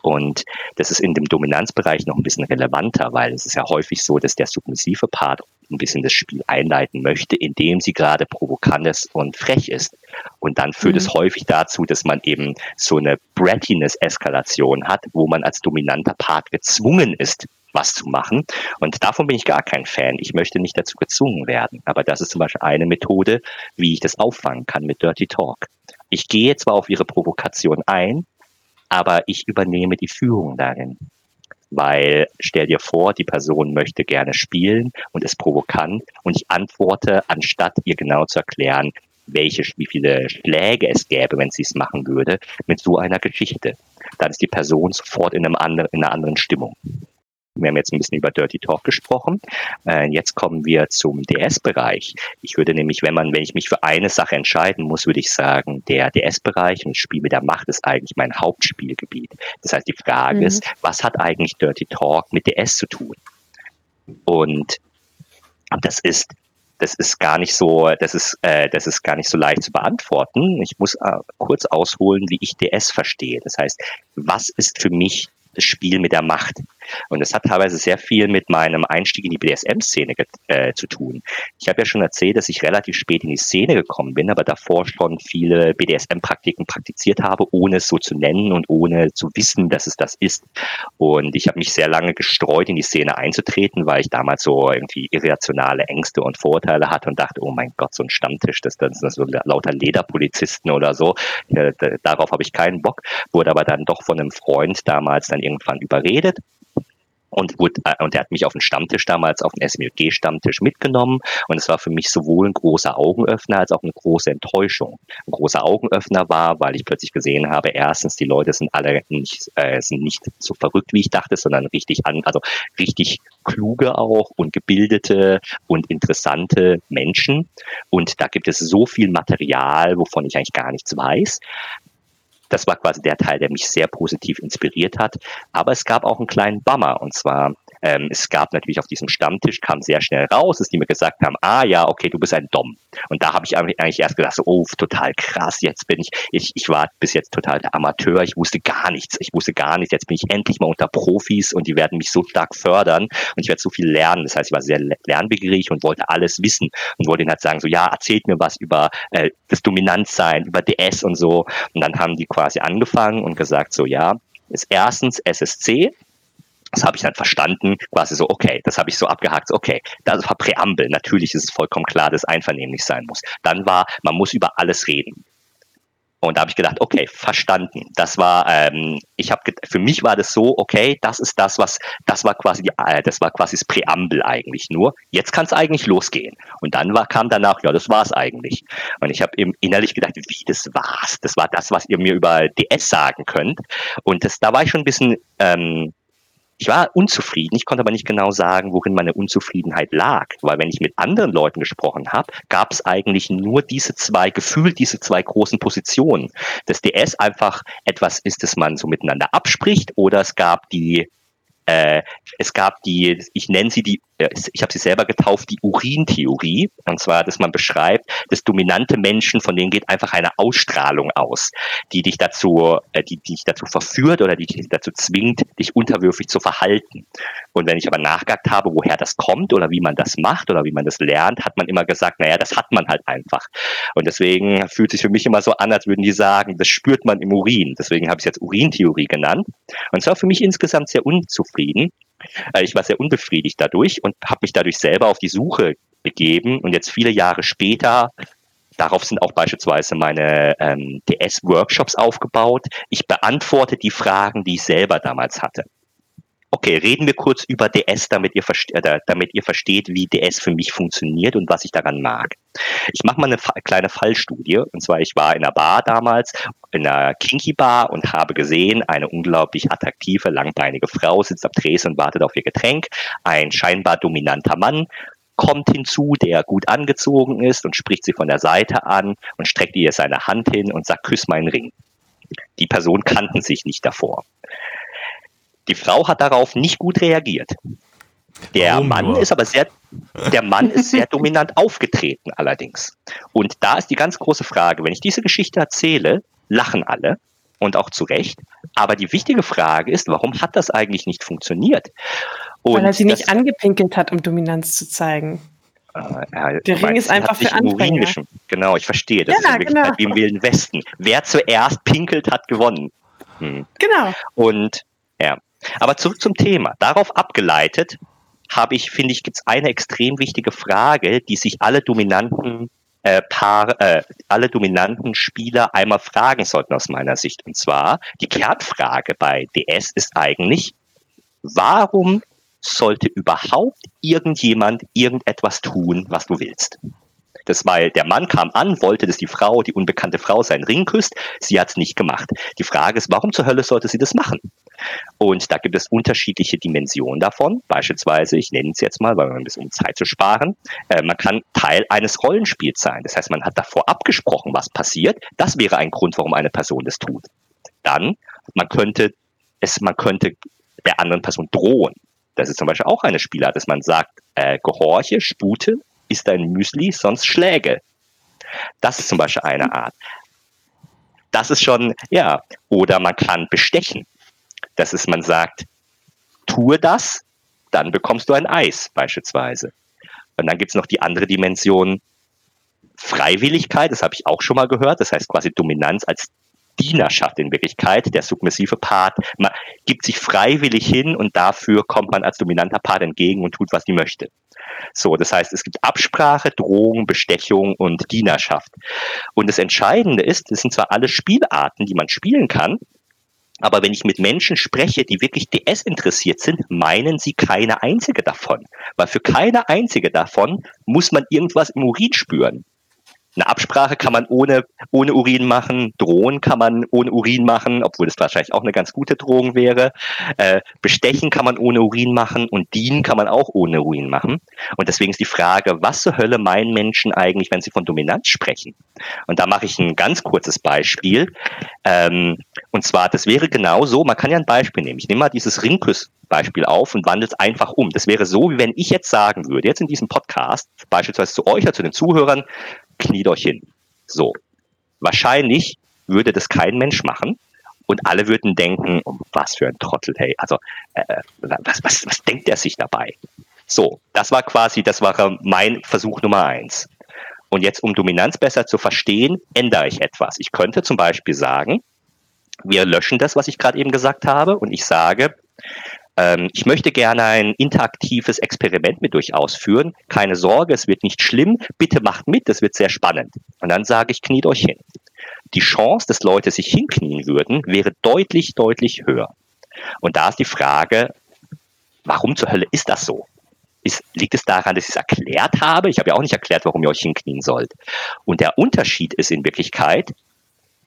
Und das ist in dem Dominanzbereich noch ein bisschen relevanter, weil es ist ja häufig so, dass der submissive Part ein bisschen das Spiel einleiten möchte, indem sie gerade provokant ist und frech ist. Und dann führt mhm. es häufig dazu, dass man eben so eine Brattiness-Eskalation hat, wo man als dominanter Part gezwungen ist, was zu machen. Und davon bin ich gar kein Fan. Ich möchte nicht dazu gezwungen werden. Aber das ist zum Beispiel eine Methode, wie ich das auffangen kann mit Dirty Talk. Ich gehe zwar auf ihre Provokation ein, aber ich übernehme die Führung darin. Weil stell dir vor, die Person möchte gerne spielen und ist provokant und ich antworte, anstatt ihr genau zu erklären, welche, wie viele Schläge es gäbe, wenn sie es machen würde, mit so einer Geschichte. Dann ist die Person sofort in, einem anderen, in einer anderen Stimmung. Wir haben jetzt ein bisschen über Dirty Talk gesprochen. Äh, jetzt kommen wir zum DS-Bereich. Ich würde nämlich, wenn man, wenn ich mich für eine Sache entscheiden muss, würde ich sagen, der DS-Bereich und das Spiel mit der Macht ist eigentlich mein Hauptspielgebiet. Das heißt, die Frage mhm. ist, was hat eigentlich Dirty Talk mit DS zu tun? Und das ist das ist gar nicht so, das ist, äh, das ist gar nicht so leicht zu beantworten. Ich muss äh, kurz ausholen, wie ich DS verstehe. Das heißt, was ist für mich das Spiel mit der Macht. Und das hat teilweise sehr viel mit meinem Einstieg in die BDSM-Szene äh, zu tun. Ich habe ja schon erzählt, dass ich relativ spät in die Szene gekommen bin, aber davor schon viele BDSM-Praktiken praktiziert habe, ohne es so zu nennen und ohne zu wissen, dass es das ist. Und ich habe mich sehr lange gestreut, in die Szene einzutreten, weil ich damals so irgendwie irrationale Ängste und Vorurteile hatte und dachte, oh mein Gott, so ein Stammtisch, das, das sind so lauter Lederpolizisten oder so. Ja, darauf habe ich keinen Bock. Wurde aber dann doch von einem Freund damals dann irgendwann überredet und, wurde, äh, und er hat mich auf den Stammtisch damals, auf den SMLG-Stammtisch mitgenommen und es war für mich sowohl ein großer Augenöffner als auch eine große Enttäuschung. Ein großer Augenöffner war, weil ich plötzlich gesehen habe, erstens, die Leute sind alle nicht, äh, sind nicht so verrückt, wie ich dachte, sondern richtig an, also richtig kluge auch und gebildete und interessante Menschen. Und da gibt es so viel Material, wovon ich eigentlich gar nichts weiß das war quasi der Teil, der mich sehr positiv inspiriert hat. Aber es gab auch einen kleinen Bummer. Und zwar ähm, es gab natürlich auf diesem Stammtisch, kam sehr schnell raus, dass die mir gesagt haben, ah ja, okay, du bist ein Dom. Und da habe ich eigentlich erst gedacht, so, oh, total krass, jetzt bin ich, ich, ich war bis jetzt total der Amateur, ich wusste gar nichts, ich wusste gar nichts, jetzt bin ich endlich mal unter Profis und die werden mich so stark fördern und ich werde so viel lernen. Das heißt, ich war sehr lernbegierig und wollte alles wissen und wollte ihnen halt sagen, so, ja, erzählt mir was über äh, das Dominanzsein, über DS und so. Und dann haben die quasi angefangen und gesagt, so, ja, ist erstens SSC, das habe ich dann verstanden, quasi so, okay, das habe ich so abgehakt, okay, das war Präambel, natürlich ist es vollkommen klar, dass einvernehmlich sein muss. Dann war, man muss über alles reden. Und da habe ich gedacht, okay, verstanden. Das war, ähm, ich habe, für mich war das so, okay, das ist das, was, das war quasi, die, äh, das war quasi das Präambel eigentlich nur. Jetzt kann es eigentlich losgehen. Und dann war, kam danach, ja, das war es eigentlich. Und ich habe innerlich gedacht, wie das war's? Das war das, was ihr mir über DS sagen könnt. Und das, da war ich schon ein bisschen ähm, ich war unzufrieden, ich konnte aber nicht genau sagen, worin meine Unzufriedenheit lag, weil wenn ich mit anderen Leuten gesprochen habe, gab es eigentlich nur diese zwei, gefühlt diese zwei großen Positionen. Dass DS einfach etwas ist, das man so miteinander abspricht, oder es gab die äh, es gab die, ich nenne sie die, ich habe sie selber getauft, die Urintheorie. Und zwar, dass man beschreibt, dass dominante Menschen, von denen geht einfach eine Ausstrahlung aus, die dich dazu, äh, die, die dich dazu verführt oder die dich dazu zwingt, dich unterwürfig zu verhalten. Und wenn ich aber nachgehakt habe, woher das kommt oder wie man das macht oder wie man das lernt, hat man immer gesagt, naja, das hat man halt einfach. Und deswegen fühlt sich für mich immer so an, als würden die sagen, das spürt man im Urin. Deswegen habe ich es jetzt Urintheorie genannt. Und es war für mich insgesamt sehr unzufrieden. Äh, ich war sehr unbefriedigt dadurch und habe mich dadurch selber auf die Suche begeben. Und jetzt viele Jahre später Darauf sind auch beispielsweise meine ähm, DS-Workshops aufgebaut. Ich beantworte die Fragen, die ich selber damals hatte. Okay, reden wir kurz über DS, damit ihr, äh, damit ihr versteht, wie DS für mich funktioniert und was ich daran mag. Ich mache mal eine kleine Fallstudie. Und zwar, ich war in einer Bar damals, in einer Kinky Bar und habe gesehen, eine unglaublich attraktive, langbeinige Frau sitzt am Tresen und wartet auf ihr Getränk. Ein scheinbar dominanter Mann kommt hinzu, der gut angezogen ist und spricht sie von der Seite an und streckt ihr seine Hand hin und sagt, küss meinen Ring. Die Person kannten sich nicht davor. Die Frau hat darauf nicht gut reagiert. Der Warum Mann nur? ist aber sehr, der Mann ist sehr dominant aufgetreten allerdings. Und da ist die ganz große Frage, wenn ich diese Geschichte erzähle, lachen alle. und auch zu Recht. Aber die wichtige Frage ist, warum hat das eigentlich nicht funktioniert? Und Weil er sie nicht angepinkelt hat, um Dominanz zu zeigen. Äh, Der Ring ist einfach für Anfänger. Genau, ich verstehe. Das ja, ist in genau. wie im Wilden Westen. Wer zuerst pinkelt, hat gewonnen. Hm. Genau. Und ja, aber zurück zum Thema. Darauf abgeleitet habe ich, finde ich, gibt es eine extrem wichtige Frage, die sich alle dominanten äh, Paar, äh, alle dominanten Spieler einmal fragen sollten aus meiner Sicht. Und zwar die Kernfrage bei DS ist eigentlich, warum sollte überhaupt irgendjemand irgendetwas tun, was du willst? Das, weil der Mann kam an, wollte, dass die Frau, die unbekannte Frau, seinen Ring küsst. Sie hat es nicht gemacht. Die Frage ist, warum zur Hölle sollte sie das machen? Und da gibt es unterschiedliche Dimensionen davon. Beispielsweise, ich nenne es jetzt mal, weil man ein bisschen um Zeit zu sparen, äh, man kann Teil eines Rollenspiels sein. Das heißt, man hat davor abgesprochen, was passiert. Das wäre ein Grund, warum eine Person das tut. Dann, man könnte es, man könnte der anderen Person drohen. Das ist zum Beispiel auch eine Spielart, dass man sagt, äh, gehorche, spute, ist dein Müsli, sonst Schläge. Das ist zum Beispiel eine Art. Das ist schon, ja, oder man kann bestechen. Das ist, man sagt, tue das, dann bekommst du ein Eis beispielsweise. Und dann gibt es noch die andere Dimension Freiwilligkeit, das habe ich auch schon mal gehört, das heißt quasi Dominanz als Dienerschaft in Wirklichkeit, der submissive Part. Man gibt sich freiwillig hin und dafür kommt man als dominanter Part entgegen und tut, was die möchte. So, das heißt, es gibt Absprache, Drohung, Bestechung und Dienerschaft. Und das Entscheidende ist, es sind zwar alle Spielarten, die man spielen kann, aber wenn ich mit Menschen spreche, die wirklich DS interessiert sind, meinen sie keine einzige davon. Weil für keine einzige davon muss man irgendwas im Urin spüren. Eine Absprache kann man ohne, ohne Urin machen, Drohen kann man ohne Urin machen, obwohl das wahrscheinlich auch eine ganz gute Drohung wäre. Äh, bestechen kann man ohne Urin machen und dienen kann man auch ohne Urin machen. Und deswegen ist die Frage, was zur Hölle meinen Menschen eigentlich, wenn sie von Dominanz sprechen? Und da mache ich ein ganz kurzes Beispiel. Ähm, und zwar, das wäre genau so, man kann ja ein Beispiel nehmen. Ich nehme mal dieses Ringküss Beispiel auf und wandelt es einfach um. Das wäre so, wie wenn ich jetzt sagen würde, jetzt in diesem Podcast, beispielsweise zu euch oder zu den Zuhörern, kniet euch hin. So. Wahrscheinlich würde das kein Mensch machen. Und alle würden denken, oh, was für ein Trottel, hey, also äh, was, was, was denkt er sich dabei? So, das war quasi, das war mein Versuch Nummer eins. Und jetzt, um Dominanz besser zu verstehen, ändere ich etwas. Ich könnte zum Beispiel sagen, wir löschen das, was ich gerade eben gesagt habe, und ich sage, ähm, ich möchte gerne ein interaktives Experiment mit euch ausführen. Keine Sorge, es wird nicht schlimm. Bitte macht mit, es wird sehr spannend. Und dann sage ich, kniet euch hin. Die Chance, dass Leute sich hinknien würden, wäre deutlich, deutlich höher. Und da ist die Frage, warum zur Hölle ist das so? Ist, liegt es daran, dass ich es erklärt habe? Ich habe ja auch nicht erklärt, warum ihr euch hinknien sollt. Und der Unterschied ist in Wirklichkeit,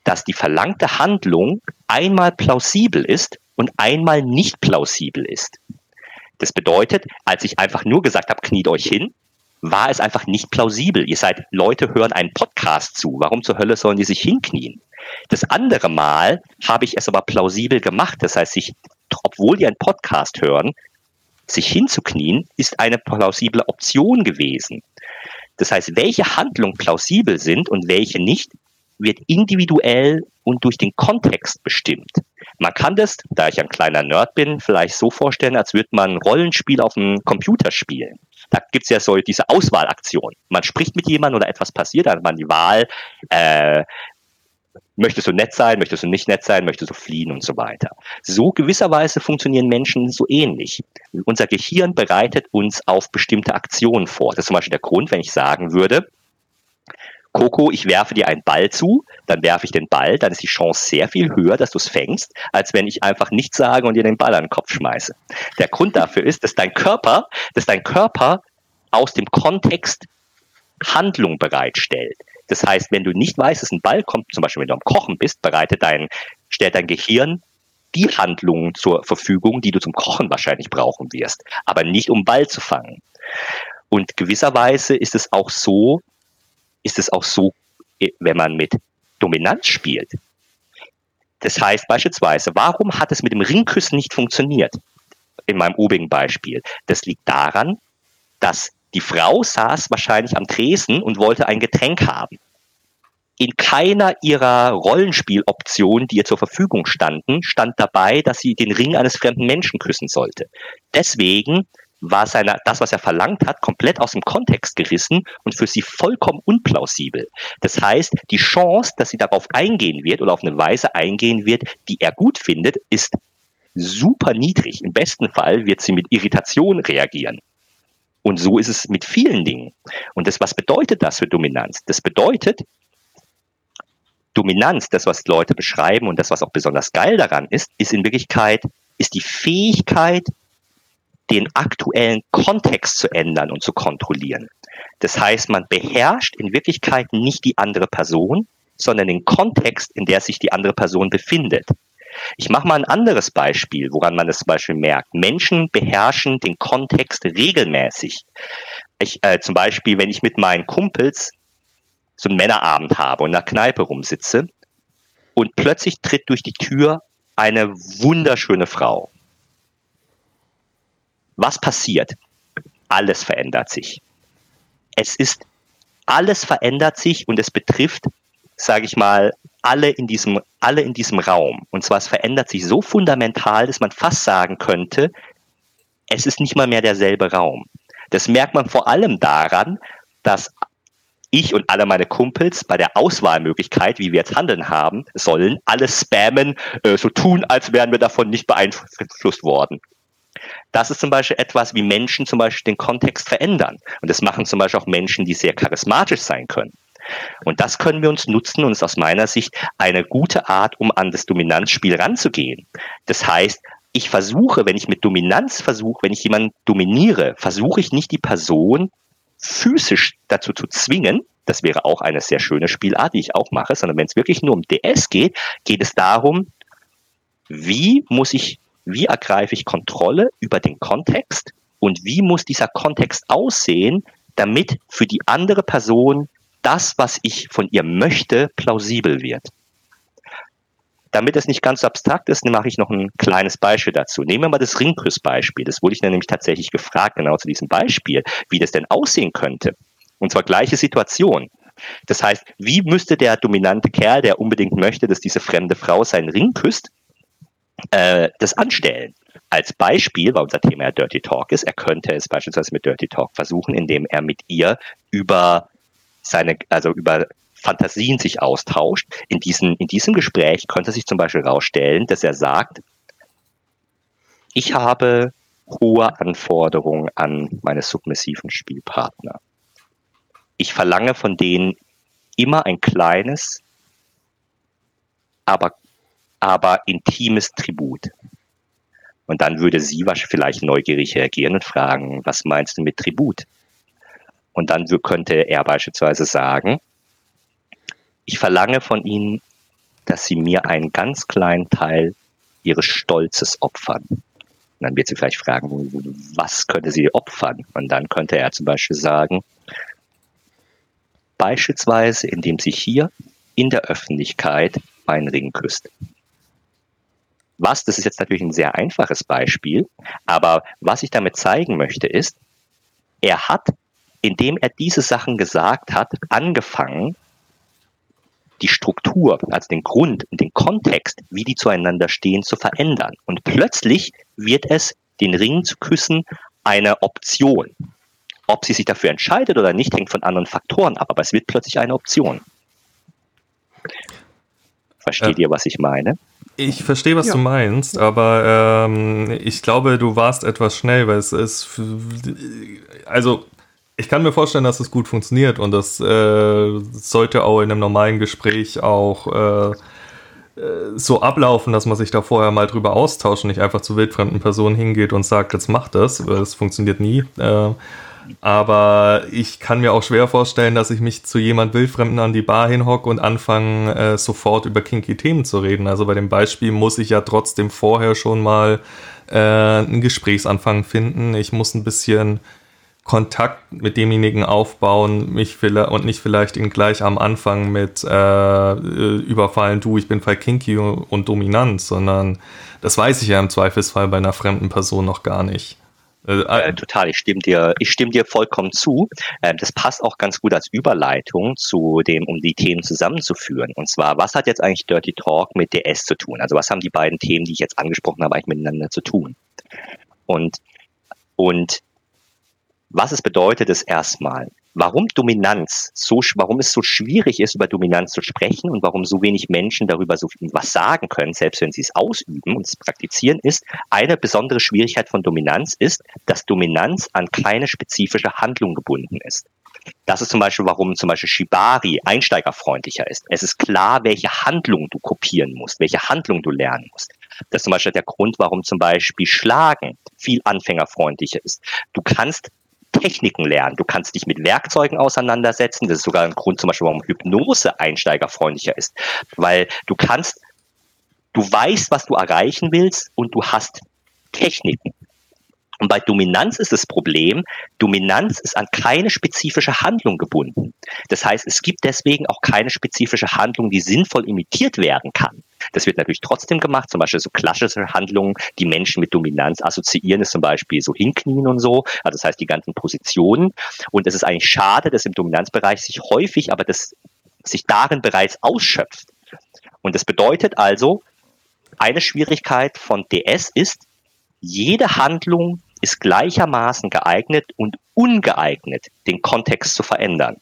dass die verlangte Handlung einmal plausibel ist und einmal nicht plausibel ist. Das bedeutet, als ich einfach nur gesagt habe, kniet euch hin, war es einfach nicht plausibel. Ihr seid, Leute hören einen Podcast zu. Warum zur Hölle sollen die sich hinknien? Das andere Mal habe ich es aber plausibel gemacht. Das heißt, sich, obwohl die einen Podcast hören, sich hinzuknien, ist eine plausible Option gewesen. Das heißt, welche Handlungen plausibel sind und welche nicht, wird individuell und durch den Kontext bestimmt. Man kann das, da ich ein kleiner Nerd bin, vielleicht so vorstellen, als würde man ein Rollenspiel auf dem Computer spielen. Da gibt's ja so diese Auswahlaktion. Man spricht mit jemandem oder etwas passiert, dann hat man die Wahl, äh, möchtest du nett sein, möchtest du nicht nett sein, möchtest du fliehen und so weiter. So gewisserweise funktionieren Menschen so ähnlich. Unser Gehirn bereitet uns auf bestimmte Aktionen vor. Das ist zum Beispiel der Grund, wenn ich sagen würde, Coco, ich werfe dir einen Ball zu, dann werfe ich den Ball, dann ist die Chance sehr viel höher, dass du es fängst, als wenn ich einfach nichts sage und dir den Ball an den Kopf schmeiße. Der Grund dafür ist, dass dein Körper, dass dein Körper aus dem Kontext Handlung bereitstellt. Das heißt, wenn du nicht weißt, dass ein Ball kommt, zum Beispiel wenn du am Kochen bist, bereitet dein, stellt dein Gehirn die Handlungen zur Verfügung, die du zum Kochen wahrscheinlich brauchen wirst, aber nicht um Ball zu fangen. Und gewisserweise ist es auch so, ist es auch so, äh, wenn man mit Dominanz spielt. Das heißt beispielsweise, warum hat es mit dem Ringküssen nicht funktioniert? In meinem obigen Beispiel. Das liegt daran, dass die Frau saß wahrscheinlich am Tresen und wollte ein Getränk haben. in keiner ihrer Rollenspieloptionen, die ihr zur Verfügung standen, stand dabei, dass sie den Ring eines fremden Menschen küssen sollte. Deswegen war seine, das, was er verlangt hat, komplett aus dem Kontext gerissen und für sie vollkommen unplausibel. Das heißt, die Chance, dass sie darauf eingehen wird oder auf eine Weise eingehen wird, die er gut findet, ist super niedrig. Im besten Fall wird sie mit Irritation reagieren. Und so ist es mit vielen Dingen. Und das, was bedeutet das für Dominanz? Das bedeutet, Dominanz, das, was Leute beschreiben und das, was auch besonders geil daran ist, ist in Wirklichkeit, ist die Fähigkeit, den aktuellen Kontext zu ändern und zu kontrollieren. Das heißt, man beherrscht in Wirklichkeit nicht die andere Person, sondern den Kontext, in der sich die andere Person befindet. Ich mache mal ein anderes Beispiel, woran man das zum Beispiel merkt. Menschen beherrschen den Kontext regelmäßig. Ich, äh, zum Beispiel, wenn ich mit meinen Kumpels so einen Männerabend habe und in der Kneipe rumsitze und plötzlich tritt durch die Tür eine wunderschöne Frau. Was passiert? Alles verändert sich. Es ist, alles verändert sich und es betrifft, sage ich mal, alle in diesem, alle in diesem Raum. Und zwar es verändert sich so fundamental, dass man fast sagen könnte, es ist nicht mal mehr derselbe Raum. Das merkt man vor allem daran, dass ich und alle meine Kumpels bei der Auswahlmöglichkeit, wie wir jetzt handeln haben sollen, alles spammen, äh, so tun, als wären wir davon nicht beeinflusst worden. Das ist zum Beispiel etwas, wie Menschen zum Beispiel den Kontext verändern. Und das machen zum Beispiel auch Menschen, die sehr charismatisch sein können. Und das können wir uns nutzen und ist aus meiner Sicht eine gute Art, um an das Dominanzspiel ranzugehen. Das heißt, ich versuche, wenn ich mit Dominanz versuche, wenn ich jemanden dominiere, versuche ich nicht die Person physisch dazu zu zwingen, das wäre auch eine sehr schöne Spielart, die ich auch mache, sondern wenn es wirklich nur um DS geht, geht es darum, wie muss ich wie ergreife ich Kontrolle über den Kontext und wie muss dieser Kontext aussehen, damit für die andere Person das, was ich von ihr möchte, plausibel wird. Damit es nicht ganz so abstrakt ist, mache ich noch ein kleines Beispiel dazu. Nehmen wir mal das Ringküss-Beispiel. Das wurde ich nämlich tatsächlich gefragt, genau zu diesem Beispiel, wie das denn aussehen könnte. Und zwar gleiche Situation. Das heißt, wie müsste der dominante Kerl, der unbedingt möchte, dass diese fremde Frau seinen Ring küsst, äh, das anstellen. Als Beispiel, weil unser Thema ja Dirty Talk ist, er könnte es beispielsweise mit Dirty Talk versuchen, indem er mit ihr über seine, also über Fantasien sich austauscht. In, diesen, in diesem Gespräch könnte sich zum Beispiel herausstellen, dass er sagt, ich habe hohe Anforderungen an meine submissiven Spielpartner. Ich verlange von denen immer ein kleines, aber aber intimes Tribut. Und dann würde sie vielleicht neugierig reagieren und fragen, was meinst du mit Tribut? Und dann könnte er beispielsweise sagen, ich verlange von ihnen, dass sie mir einen ganz kleinen Teil ihres Stolzes opfern. Und dann wird sie vielleicht fragen, was könnte sie opfern? Und dann könnte er zum Beispiel sagen, beispielsweise indem sie hier in der Öffentlichkeit meinen Ring küsst. Was, das ist jetzt natürlich ein sehr einfaches Beispiel, aber was ich damit zeigen möchte ist, er hat, indem er diese Sachen gesagt hat, angefangen, die Struktur, also den Grund und den Kontext, wie die zueinander stehen, zu verändern. Und plötzlich wird es, den Ring zu küssen, eine Option. Ob sie sich dafür entscheidet oder nicht, hängt von anderen Faktoren ab, aber es wird plötzlich eine Option. Versteht ja. ihr, was ich meine? Ich verstehe, was ja. du meinst, aber ähm, ich glaube, du warst etwas schnell, weil es ist. Also, ich kann mir vorstellen, dass es gut funktioniert und das äh, sollte auch in einem normalen Gespräch auch äh, äh so ablaufen, dass man sich da vorher mal drüber austauscht und nicht einfach zu wildfremden Personen hingeht und sagt, jetzt mach das. Das funktioniert nie. Äh, aber ich kann mir auch schwer vorstellen, dass ich mich zu jemand Wildfremden an die Bar hinhocke und anfange, äh, sofort über kinky Themen zu reden. Also bei dem Beispiel muss ich ja trotzdem vorher schon mal äh, einen Gesprächsanfang finden. Ich muss ein bisschen Kontakt mit demjenigen aufbauen, mich und nicht vielleicht ihn gleich am Anfang mit äh, überfallen, du, ich bin voll kinky und dominant, sondern das weiß ich ja im Zweifelsfall bei einer fremden Person noch gar nicht. Äh, äh, total, ich stimme dir, ich stimme dir vollkommen zu. Äh, das passt auch ganz gut als Überleitung zu dem, um die Themen zusammenzuführen. Und zwar, was hat jetzt eigentlich Dirty Talk mit DS zu tun? Also was haben die beiden Themen, die ich jetzt angesprochen habe, eigentlich miteinander zu tun? Und, und was es bedeutet, ist erstmal, warum Dominanz so, warum es so schwierig ist, über Dominanz zu sprechen und warum so wenig Menschen darüber so was sagen können, selbst wenn sie es ausüben und es praktizieren, ist, eine besondere Schwierigkeit von Dominanz ist, dass Dominanz an keine spezifische Handlung gebunden ist. Das ist zum Beispiel, warum zum Beispiel Shibari einsteigerfreundlicher ist. Es ist klar, welche Handlung du kopieren musst, welche Handlung du lernen musst. Das ist zum Beispiel der Grund, warum zum Beispiel Schlagen viel anfängerfreundlicher ist. Du kannst Techniken lernen. Du kannst dich mit Werkzeugen auseinandersetzen. Das ist sogar ein Grund zum Beispiel, warum Hypnose einsteigerfreundlicher ist. Weil du kannst, du weißt, was du erreichen willst und du hast Techniken. Und bei Dominanz ist das Problem, Dominanz ist an keine spezifische Handlung gebunden. Das heißt, es gibt deswegen auch keine spezifische Handlung, die sinnvoll imitiert werden kann. Das wird natürlich trotzdem gemacht, zum Beispiel so klassische Handlungen, die Menschen mit Dominanz assoziieren, ist zum Beispiel so hinknien und so, also das heißt die ganzen Positionen. Und es ist eigentlich schade, dass im Dominanzbereich sich häufig, aber das sich darin bereits ausschöpft. Und das bedeutet also, eine Schwierigkeit von DS ist, jede Handlung ist gleichermaßen geeignet und ungeeignet, den Kontext zu verändern.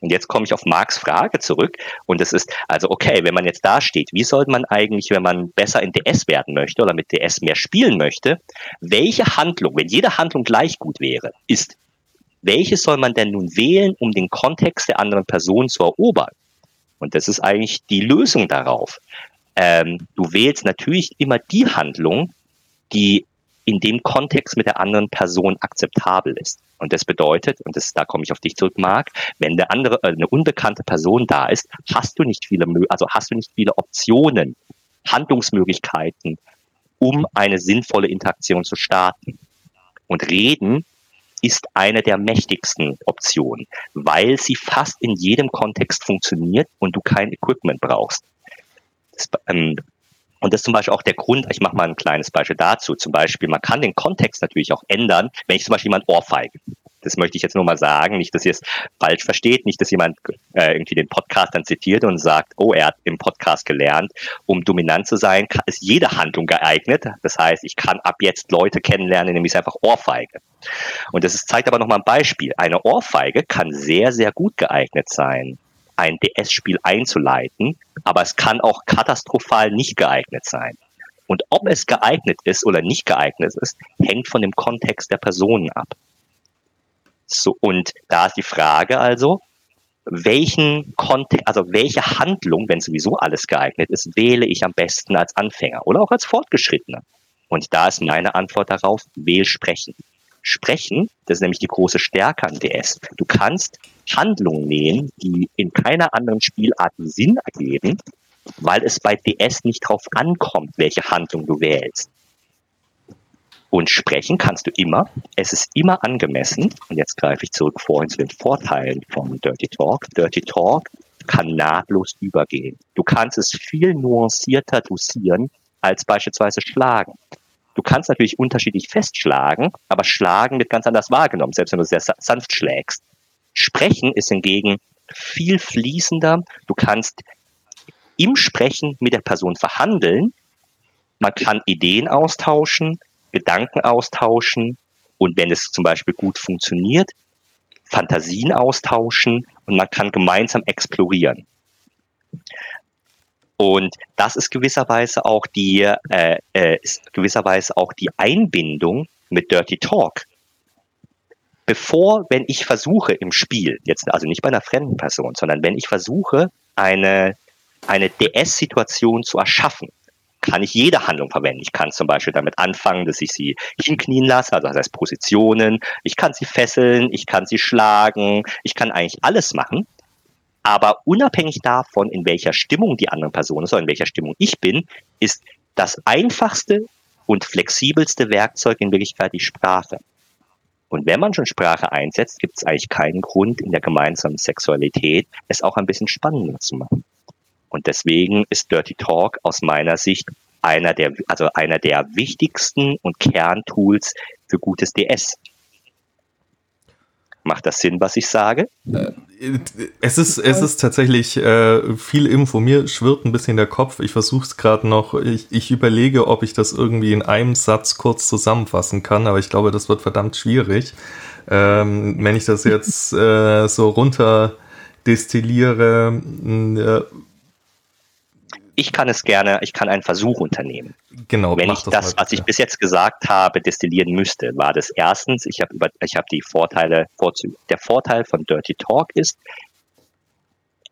Und jetzt komme ich auf Marks Frage zurück. Und es ist also, okay, wenn man jetzt da steht, wie sollte man eigentlich, wenn man besser in DS werden möchte oder mit DS mehr spielen möchte, welche Handlung, wenn jede Handlung gleich gut wäre, ist, welche soll man denn nun wählen, um den Kontext der anderen Person zu erobern? Und das ist eigentlich die Lösung darauf. Ähm, du wählst natürlich immer die Handlung, die in dem Kontext mit der anderen Person akzeptabel ist. Und das bedeutet, und das, da komme ich auf dich zurück, Marc, wenn eine andere, äh, eine unbekannte Person da ist, hast du nicht viele, also hast du nicht viele Optionen, Handlungsmöglichkeiten, um eine sinnvolle Interaktion zu starten. Und reden ist eine der mächtigsten Optionen, weil sie fast in jedem Kontext funktioniert und du kein Equipment brauchst. Das, ähm, und das ist zum Beispiel auch der Grund, ich mache mal ein kleines Beispiel dazu. Zum Beispiel, man kann den Kontext natürlich auch ändern, wenn ich zum Beispiel jemand ohrfeige. Das möchte ich jetzt nur mal sagen, nicht, dass ihr es falsch versteht, nicht, dass jemand äh, irgendwie den Podcast dann zitiert und sagt, oh, er hat im Podcast gelernt, um dominant zu sein, ist jede Handlung geeignet. Das heißt, ich kann ab jetzt Leute kennenlernen, indem ich einfach ohrfeige. Und das ist, zeigt aber nochmal ein Beispiel. Eine Ohrfeige kann sehr, sehr gut geeignet sein, ein DS-Spiel einzuleiten, aber es kann auch katastrophal nicht geeignet sein. Und ob es geeignet ist oder nicht geeignet ist, hängt von dem Kontext der Personen ab. So, und da ist die Frage also, welchen Kontext, also welche Handlung, wenn sowieso alles geeignet ist, wähle ich am besten als Anfänger oder auch als Fortgeschrittener? Und da ist meine Antwort darauf, wähl sprechen. Sprechen, das ist nämlich die große Stärke an DS. Du kannst Handlungen nehmen, die in keiner anderen Spielart Sinn ergeben, weil es bei DS nicht drauf ankommt, welche Handlung du wählst. Und sprechen kannst du immer. Es ist immer angemessen. Und jetzt greife ich zurück vorhin zu den Vorteilen von Dirty Talk. Dirty Talk kann nahtlos übergehen. Du kannst es viel nuancierter dosieren als beispielsweise Schlagen. Du kannst natürlich unterschiedlich festschlagen, aber Schlagen wird ganz anders wahrgenommen, selbst wenn du sehr sanft schlägst. Sprechen ist hingegen viel fließender. Du kannst im Sprechen mit der Person verhandeln. Man kann Ideen austauschen, Gedanken austauschen und wenn es zum Beispiel gut funktioniert, Fantasien austauschen und man kann gemeinsam explorieren. Und das ist gewisserweise auch die, äh, äh, gewisserweise auch die Einbindung mit Dirty Talk. Bevor, wenn ich versuche im Spiel, jetzt also nicht bei einer fremden Person, sondern wenn ich versuche, eine, eine DS-Situation zu erschaffen, kann ich jede Handlung verwenden. Ich kann zum Beispiel damit anfangen, dass ich sie hinknien lasse, also das heißt Positionen. Ich kann sie fesseln, ich kann sie schlagen, ich kann eigentlich alles machen. Aber unabhängig davon, in welcher Stimmung die andere Person ist oder in welcher Stimmung ich bin, ist das einfachste und flexibelste Werkzeug in Wirklichkeit die Sprache. Und wenn man schon Sprache einsetzt, gibt es eigentlich keinen Grund in der gemeinsamen Sexualität, es auch ein bisschen spannender zu machen. Und deswegen ist Dirty Talk aus meiner Sicht einer der, also einer der wichtigsten und Kerntools für gutes DS. Macht das Sinn, was ich sage? Äh, es ist, es ist tatsächlich äh, viel Info. Mir schwirrt ein bisschen der Kopf. Ich versuche es gerade noch. Ich, ich überlege, ob ich das irgendwie in einem Satz kurz zusammenfassen kann, aber ich glaube, das wird verdammt schwierig. Ähm, wenn ich das jetzt äh, so runter destilliere, äh, ich kann es gerne, ich kann einen Versuch unternehmen. Genau. Wenn ich das, was ich bis jetzt gesagt habe, destillieren müsste, war das erstens, ich habe über, ich habe die Vorteile, Vorzüge. Der Vorteil von Dirty Talk ist,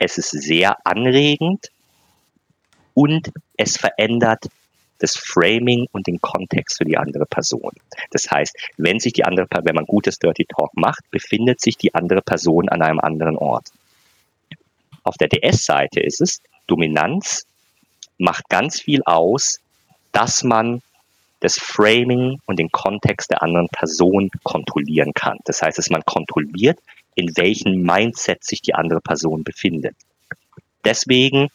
es ist sehr anregend und es verändert das Framing und den Kontext für die andere Person. Das heißt, wenn sich die andere, wenn man gutes Dirty Talk macht, befindet sich die andere Person an einem anderen Ort. Auf der DS-Seite ist es Dominanz macht ganz viel aus, dass man das Framing und den Kontext der anderen Person kontrollieren kann. Das heißt, dass man kontrolliert, in welchem Mindset sich die andere Person befindet. Deswegen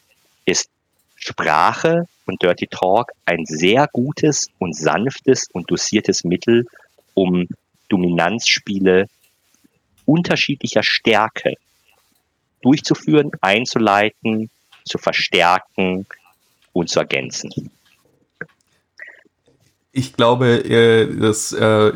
ist Sprache und Dirty Talk ein sehr gutes und sanftes und dosiertes Mittel, um Dominanzspiele unterschiedlicher Stärke durchzuführen, einzuleiten, zu verstärken, und zu ergänzen. Ich glaube, äh, das äh,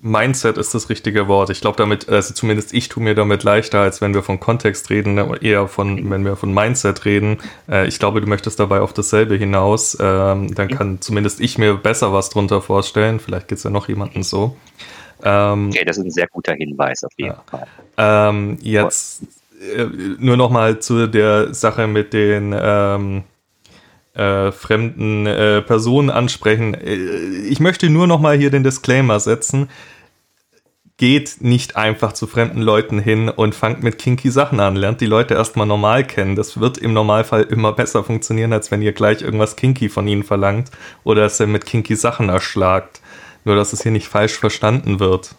Mindset ist das richtige Wort. Ich glaube damit, also zumindest ich tue mir damit leichter, als wenn wir von Kontext reden, ne, eher von, wenn wir von Mindset reden. Äh, ich glaube, du möchtest dabei auf dasselbe hinaus. Ähm, dann kann zumindest ich mir besser was drunter vorstellen. Vielleicht geht es ja noch jemanden so. Ähm, okay, das ist ein sehr guter Hinweis auf jeden ja. Fall. Ähm, jetzt nur noch mal zu der Sache mit den ähm, äh, fremden äh, Personen ansprechen. Äh, ich möchte nur noch mal hier den Disclaimer setzen. Geht nicht einfach zu fremden Leuten hin und fangt mit kinky Sachen an. Lernt die Leute erstmal normal kennen. Das wird im Normalfall immer besser funktionieren, als wenn ihr gleich irgendwas kinky von ihnen verlangt oder es mit kinky Sachen erschlagt. Nur, dass es hier nicht falsch verstanden wird.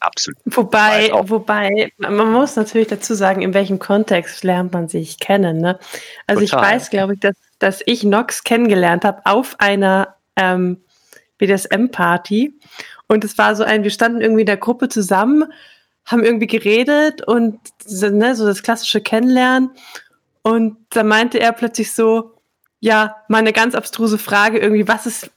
Absolut. Wobei, wobei, man muss natürlich dazu sagen, in welchem Kontext lernt man sich kennen. Ne? Also Total. ich weiß, glaube ich, dass dass ich Nox kennengelernt habe auf einer ähm, BDSM-Party. Und es war so ein, wir standen irgendwie in der Gruppe zusammen, haben irgendwie geredet und ne, so das klassische Kennenlernen. Und da meinte er plötzlich so, ja, mal eine ganz abstruse Frage, irgendwie, was ist,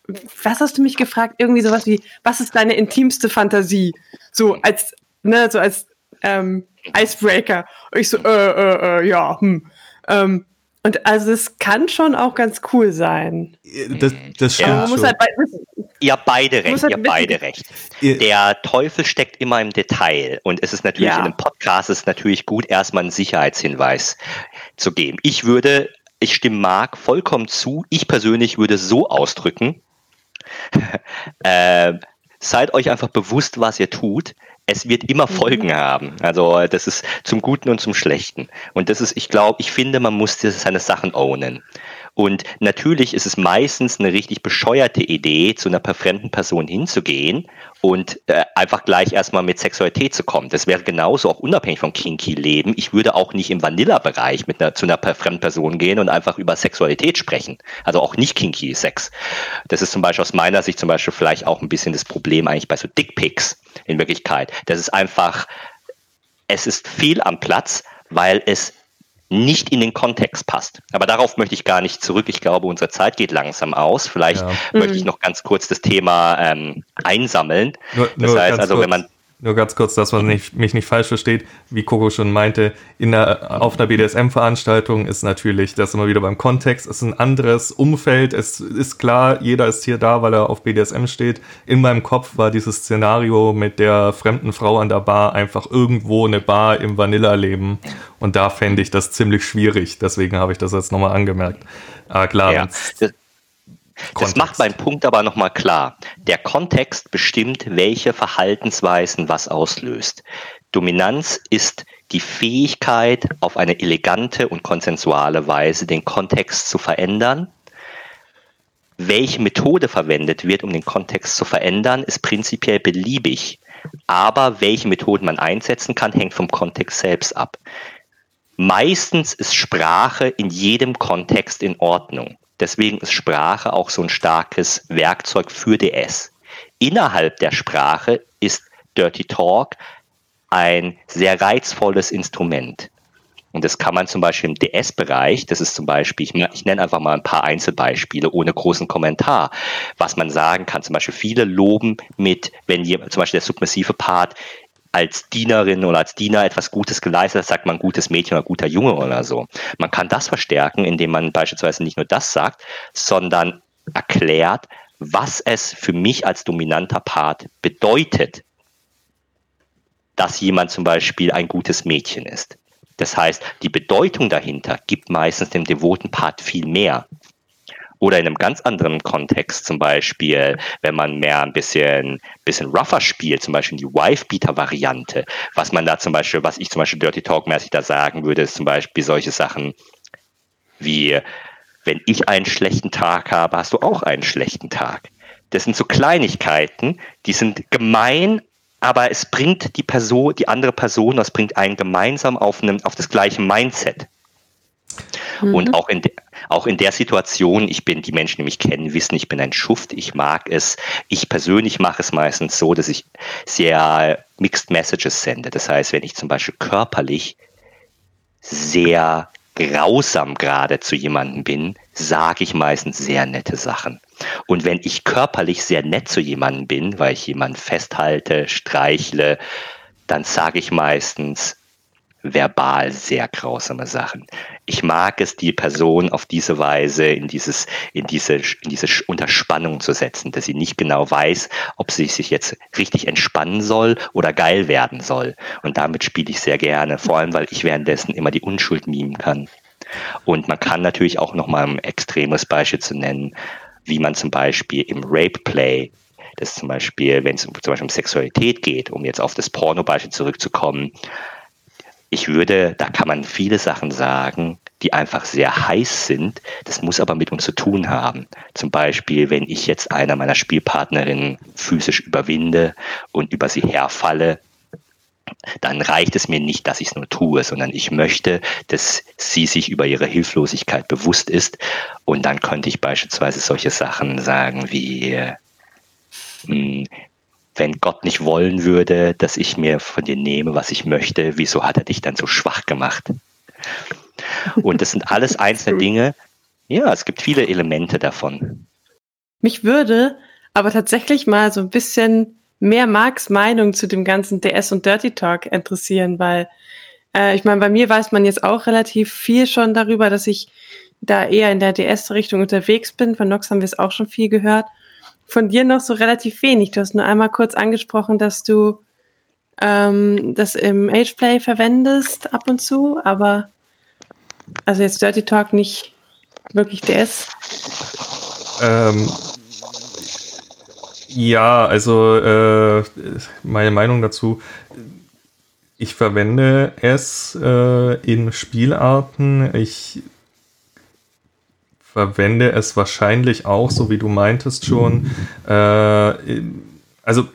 was hast du mich gefragt? Irgendwie sowas wie, was ist deine intimste Fantasie? So als, ne, so als ähm, Icebreaker. Und ich so, äh, äh, äh, ja, hm. Ähm, und also es kann schon auch ganz cool sein. Das, das stimmt. Ja, halt be ihr beide recht, halt ihr beide recht. Der Teufel steckt immer im Detail. Und es ist natürlich ja. in einem Podcast ist natürlich gut, erstmal einen Sicherheitshinweis zu geben. Ich würde, ich stimme Marc vollkommen zu. Ich persönlich würde so ausdrücken. äh, seid euch einfach bewusst, was ihr tut es wird immer mhm. Folgen haben. Also das ist zum Guten und zum Schlechten. Und das ist, ich glaube, ich finde, man muss seine Sachen ownen. Und natürlich ist es meistens eine richtig bescheuerte Idee, zu einer fremden Person hinzugehen und äh, einfach gleich erstmal mit Sexualität zu kommen. Das wäre genauso auch unabhängig vom Kinky-Leben. Ich würde auch nicht im Vanilla-Bereich mit einer, zu einer fremden Person gehen und einfach über Sexualität sprechen. Also auch nicht Kinky-Sex. Das ist zum Beispiel aus meiner Sicht zum Beispiel vielleicht auch ein bisschen das Problem eigentlich bei so Dickpics in Wirklichkeit. Das ist einfach, es ist viel am Platz, weil es nicht in den Kontext passt. Aber darauf möchte ich gar nicht zurück. Ich glaube, unsere Zeit geht langsam aus. Vielleicht ja. möchte ich mhm. noch ganz kurz das Thema ähm, einsammeln. Nur, das heißt also, wenn man nur ganz kurz, dass man nicht, mich nicht falsch versteht, wie Coco schon meinte, in der, auf einer BDSM-Veranstaltung ist natürlich, das immer wieder beim Kontext, ist ein anderes Umfeld. Es ist klar, jeder ist hier da, weil er auf BDSM steht. In meinem Kopf war dieses Szenario mit der fremden Frau an der Bar einfach irgendwo eine Bar im Vanilla-Leben. Und da fände ich das ziemlich schwierig. Deswegen habe ich das jetzt nochmal angemerkt. Ah, klar. Ja, das macht meinen Punkt aber nochmal klar. Der Kontext bestimmt, welche Verhaltensweisen was auslöst. Dominanz ist die Fähigkeit, auf eine elegante und konsensuale Weise den Kontext zu verändern. Welche Methode verwendet wird, um den Kontext zu verändern, ist prinzipiell beliebig. Aber welche Methoden man einsetzen kann, hängt vom Kontext selbst ab. Meistens ist Sprache in jedem Kontext in Ordnung. Deswegen ist Sprache auch so ein starkes Werkzeug für DS. Innerhalb der Sprache ist Dirty Talk ein sehr reizvolles Instrument. Und das kann man zum Beispiel im DS-Bereich, das ist zum Beispiel, ich, ich, nenne einfach mal ein paar Einzelbeispiele ohne großen Kommentar, was man sagen kann. Zum Beispiel viele loben mit, wenn jemand, zum Beispiel der submissive Part als Dienerin oder als Diener etwas Gutes geleistet hat, sagt man gutes Mädchen oder guter Junge oder so. Man kann das verstärken, indem man beispielsweise nicht nur das sagt, sondern erklärt, was es für mich als dominanter Part bedeutet, dass jemand zum Beispiel ein gutes Mädchen ist. Das heißt, die Bedeutung dahinter gibt meistens dem devoten Part viel mehr. Oder in einem ganz anderen Kontext, zum Beispiel, wenn man mehr ein bisschen, bisschen rougher spielt, zum Beispiel die Wife-Beater-Variante, was man da zum Beispiel, was ich zum Beispiel Dirty Talk-mäßig da sagen würde, ist zum Beispiel solche Sachen wie, wenn ich einen schlechten Tag habe, hast du auch einen schlechten Tag. Das sind so Kleinigkeiten, die sind gemein, aber es bringt die Person, die andere Person, das bringt einen gemeinsam auf, einem, auf das gleiche Mindset. Mhm. Und auch in, de, auch in der Situation, ich bin, die Menschen, die mich kennen, wissen, ich bin ein Schuft, ich mag es. Ich persönlich mache es meistens so, dass ich sehr Mixed Messages sende. Das heißt, wenn ich zum Beispiel körperlich sehr grausam gerade zu jemandem bin, sage ich meistens sehr nette Sachen. Und wenn ich körperlich sehr nett zu jemandem bin, weil ich jemanden festhalte, streichle, dann sage ich meistens verbal sehr grausame Sachen. Ich mag es, die Person auf diese Weise in dieses, in diese, in diese Unterspannung zu setzen, dass sie nicht genau weiß, ob sie sich jetzt richtig entspannen soll oder geil werden soll. Und damit spiele ich sehr gerne, vor allem, weil ich währenddessen immer die Unschuld mimen kann. Und man kann natürlich auch noch mal ein extremes Beispiel zu nennen, wie man zum Beispiel im Rape Play das zum Beispiel, wenn es zum Beispiel um Sexualität geht, um jetzt auf das Porno-Beispiel zurückzukommen, ich würde, da kann man viele Sachen sagen, die einfach sehr heiß sind. Das muss aber mit uns zu tun haben. Zum Beispiel, wenn ich jetzt einer meiner Spielpartnerinnen physisch überwinde und über sie herfalle, dann reicht es mir nicht, dass ich es nur tue, sondern ich möchte, dass sie sich über ihre Hilflosigkeit bewusst ist. Und dann könnte ich beispielsweise solche Sachen sagen wie, hm, wenn Gott nicht wollen würde, dass ich mir von dir nehme, was ich möchte, wieso hat er dich dann so schwach gemacht? Und das sind alles einzelne Dinge. Ja, es gibt viele Elemente davon. Mich würde aber tatsächlich mal so ein bisschen mehr Marks Meinung zu dem ganzen DS und Dirty Talk interessieren, weil äh, ich meine, bei mir weiß man jetzt auch relativ viel schon darüber, dass ich da eher in der DS-Richtung unterwegs bin. Von Nox haben wir es auch schon viel gehört. Von dir noch so relativ wenig. Du hast nur einmal kurz angesprochen, dass du ähm, das im Ageplay verwendest ab und zu, aber also jetzt Dirty Talk nicht wirklich DS. Ähm, ja, also äh, meine Meinung dazu, ich verwende es äh, in Spielarten. Ich verwende es wahrscheinlich auch, so wie du meintest schon. Äh, also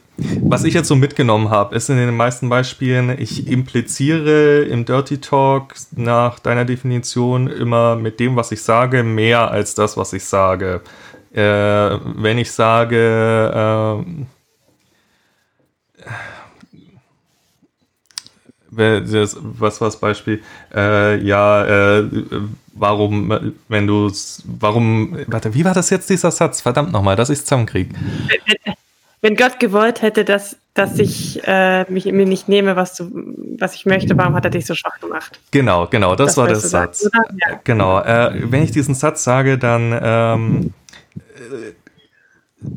was ich jetzt so mitgenommen habe, ist in den meisten Beispielen, ich impliziere im Dirty Talk nach deiner Definition immer mit dem, was ich sage, mehr als das, was ich sage äh, wenn ich sage, äh, das, was war das Beispiel? Äh, ja, äh, warum, wenn du, warum, warte, wie war das jetzt dieser Satz? Verdammt nochmal, dass ich es zusammenkriege. Wenn Gott gewollt hätte, dass, dass ich äh, mich, mir nicht nehme, was, du, was ich möchte, warum hat er dich so schwach gemacht? Genau, genau, das, das war der Satz. ja. Genau, äh, wenn ich diesen Satz sage, dann ähm,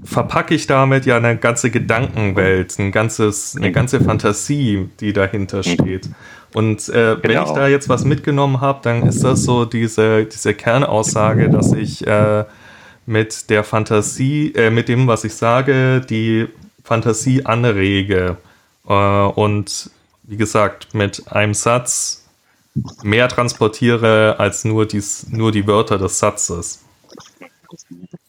verpacke ich damit ja eine ganze Gedankenwelt, ein ganzes, eine ganze Fantasie, die dahinter steht. Und äh, genau. wenn ich da jetzt was mitgenommen habe, dann ist das so diese, diese Kernaussage, dass ich äh, mit der Fantasie, äh, mit dem, was ich sage, die Fantasie anrege. Äh, und wie gesagt, mit einem Satz mehr transportiere als nur, dies, nur die Wörter des Satzes.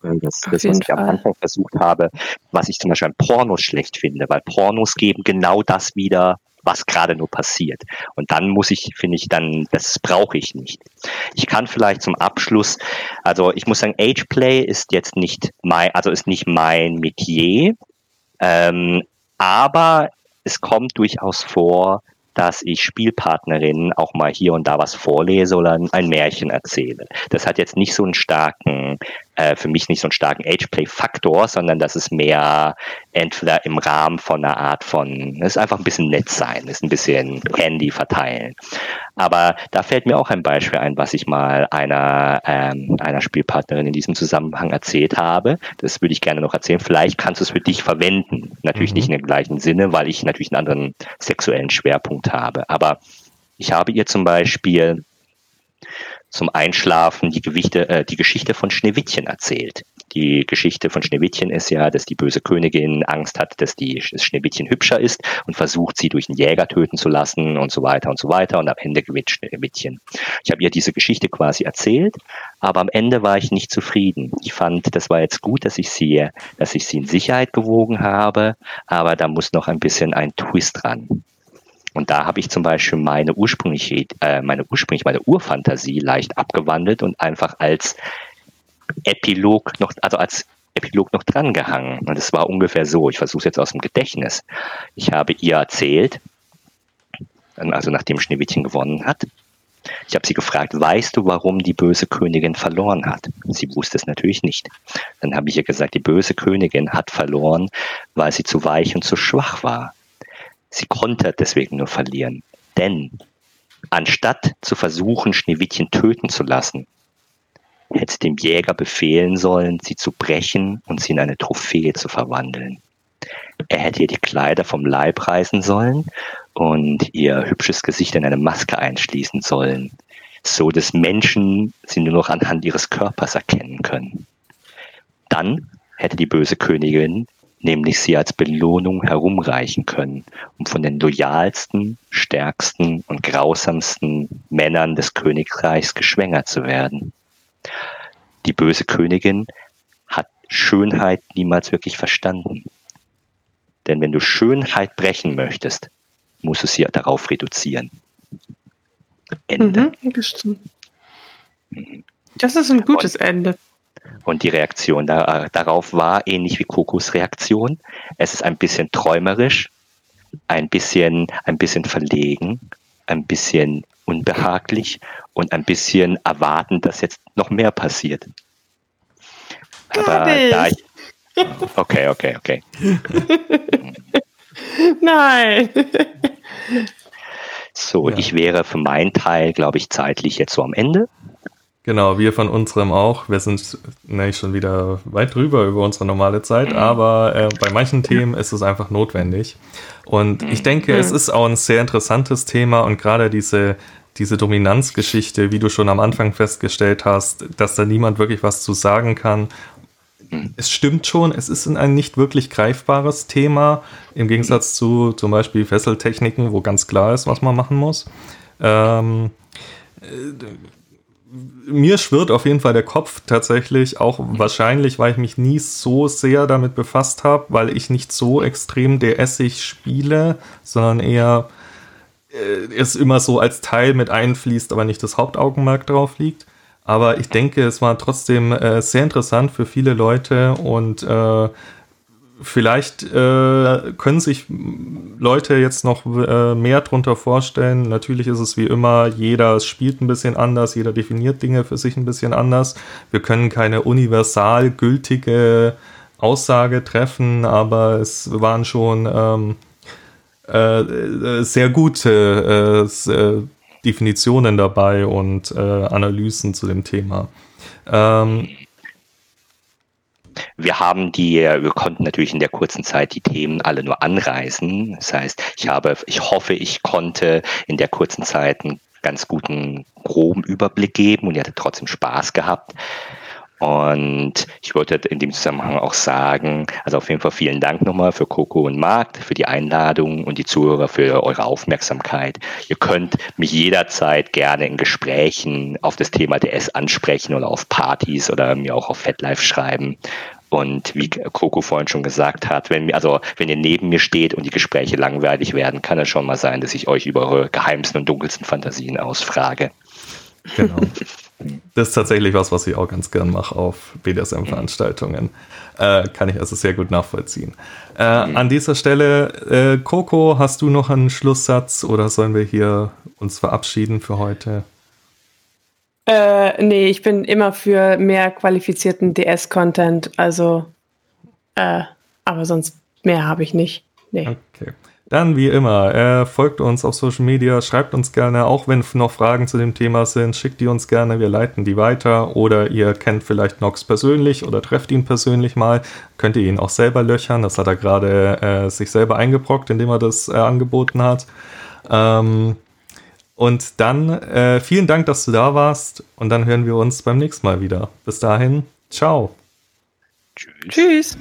Das, das was ich Fall. am Anfang versucht habe, was ich zum Beispiel an Pornos schlecht finde, weil Pornos geben genau das wieder, was gerade nur passiert. Und dann muss ich, finde ich, dann, das brauche ich nicht. Ich kann vielleicht zum Abschluss, also ich muss sagen, Ageplay ist jetzt nicht mein, also ist nicht mein Metier, ähm, aber es kommt durchaus vor, dass ich Spielpartnerinnen auch mal hier und da was vorlese oder ein Märchen erzähle. Das hat jetzt nicht so einen starken, äh, für mich nicht so einen starken Ageplay-Faktor, sondern das ist mehr entweder im Rahmen von einer Art von, es ist einfach ein bisschen nett sein, ist ein bisschen Handy verteilen. Aber da fällt mir auch ein Beispiel ein, was ich mal einer, ähm, einer Spielpartnerin in diesem Zusammenhang erzählt habe. Das würde ich gerne noch erzählen. Vielleicht kannst du es für dich verwenden. Natürlich mhm. nicht in dem gleichen Sinne, weil ich natürlich einen anderen sexuellen Schwerpunkt habe. Aber ich habe ihr zum Beispiel zum Einschlafen die, Gewichte, äh, die Geschichte von Schneewittchen erzählt. Die Geschichte von Schneewittchen ist ja, dass die böse Königin Angst hat, dass die das Schneewittchen hübscher ist und versucht, sie durch einen Jäger töten zu lassen und so weiter und so weiter. Und am Ende gewinnt Schneewittchen. Ich habe ihr diese Geschichte quasi erzählt, aber am Ende war ich nicht zufrieden. Ich fand, das war jetzt gut, dass ich sie, dass ich sie in Sicherheit gewogen habe, aber da muss noch ein bisschen ein Twist dran. Und da habe ich zum Beispiel meine ursprüngliche, äh, meine ursprünglich meine Urfantasie leicht abgewandelt und einfach als Epilog noch, also als Epilog noch drangehangen. Und es war ungefähr so, ich versuche es jetzt aus dem Gedächtnis. Ich habe ihr erzählt, also nachdem Schneewittchen gewonnen hat, ich habe sie gefragt, weißt du, warum die böse Königin verloren hat? Sie wusste es natürlich nicht. Dann habe ich ihr gesagt, die böse Königin hat verloren, weil sie zu weich und zu schwach war. Sie konnte deswegen nur verlieren. Denn anstatt zu versuchen, Schneewittchen töten zu lassen, hätte dem Jäger befehlen sollen, sie zu brechen und sie in eine Trophäe zu verwandeln. Er hätte ihr die Kleider vom Leib reißen sollen und ihr hübsches Gesicht in eine Maske einschließen sollen, so dass Menschen sie nur noch anhand ihres Körpers erkennen können. Dann hätte die böse Königin nämlich sie als Belohnung herumreichen können, um von den loyalsten, stärksten und grausamsten Männern des Königreichs geschwängert zu werden. Die böse Königin hat Schönheit niemals wirklich verstanden. Denn wenn du Schönheit brechen möchtest, musst du sie darauf reduzieren. Ende. Mhm, das ist ein gutes Und, Ende. Und die Reaktion da, darauf war ähnlich wie Kokos Reaktion. Es ist ein bisschen träumerisch, ein bisschen, ein bisschen verlegen, ein bisschen unbehaglich und ein bisschen erwarten, dass jetzt noch mehr passiert. Aber da ich. Okay, okay, okay. Nein. So, ja. ich wäre für meinen Teil, glaube ich, zeitlich jetzt so am Ende. Genau, wir von unserem auch. Wir sind ne, schon wieder weit drüber über unsere normale Zeit, aber äh, bei manchen Themen ist es einfach notwendig. Und ich denke, es ist auch ein sehr interessantes Thema und gerade diese diese Dominanzgeschichte, wie du schon am Anfang festgestellt hast, dass da niemand wirklich was zu sagen kann. Es stimmt schon, es ist ein nicht wirklich greifbares Thema, im Gegensatz zu zum Beispiel Fesseltechniken, wo ganz klar ist, was man machen muss. Ähm, äh, mir schwirrt auf jeden Fall der Kopf tatsächlich, auch wahrscheinlich, weil ich mich nie so sehr damit befasst habe, weil ich nicht so extrem DSig spiele, sondern eher äh, es immer so als Teil mit einfließt, aber nicht das Hauptaugenmerk drauf liegt. Aber ich denke, es war trotzdem äh, sehr interessant für viele Leute und äh, vielleicht äh, können sich Leute jetzt noch äh, mehr drunter vorstellen. Natürlich ist es wie immer, jeder spielt ein bisschen anders, jeder definiert Dinge für sich ein bisschen anders. Wir können keine universal gültige Aussage treffen, aber es waren schon ähm, äh, äh, sehr gute äh, äh, Definitionen dabei und Analysen zu dem Thema. Ähm, wir haben die, wir konnten natürlich in der kurzen Zeit die Themen alle nur anreißen. Das heißt, ich habe, ich hoffe, ich konnte in der kurzen Zeit einen ganz guten groben Überblick geben und ihr hattet trotzdem Spaß gehabt. Und ich wollte in dem Zusammenhang auch sagen, also auf jeden Fall vielen Dank nochmal für Coco und Marc, für die Einladung und die Zuhörer für eure Aufmerksamkeit. Ihr könnt mich jederzeit gerne in Gesprächen auf das Thema DS ansprechen oder auf Partys oder mir auch auf FetLife schreiben. Und wie Coco vorhin schon gesagt hat, wenn, also, wenn ihr neben mir steht und die Gespräche langweilig werden, kann es schon mal sein, dass ich euch über eure geheimsten und dunkelsten Fantasien ausfrage. Genau. Das ist tatsächlich was, was ich auch ganz gern mache auf BDSM-Veranstaltungen. Äh, kann ich also sehr gut nachvollziehen. Äh, mhm. An dieser Stelle, äh, Coco, hast du noch einen Schlusssatz oder sollen wir hier uns verabschieden für heute? Äh, nee, ich bin immer für mehr qualifizierten DS-Content, also, äh, aber sonst mehr habe ich nicht. Nee. Okay. Dann wie immer, äh, folgt uns auf Social Media, schreibt uns gerne, auch wenn noch Fragen zu dem Thema sind, schickt die uns gerne, wir leiten die weiter. Oder ihr kennt vielleicht Nox persönlich oder trefft ihn persönlich mal, könnt ihr ihn auch selber löchern. Das hat er gerade äh, sich selber eingebrockt, indem er das äh, angeboten hat. Ähm, und dann äh, vielen Dank, dass du da warst. Und dann hören wir uns beim nächsten Mal wieder. Bis dahin, ciao. Tschüss. Tschüss.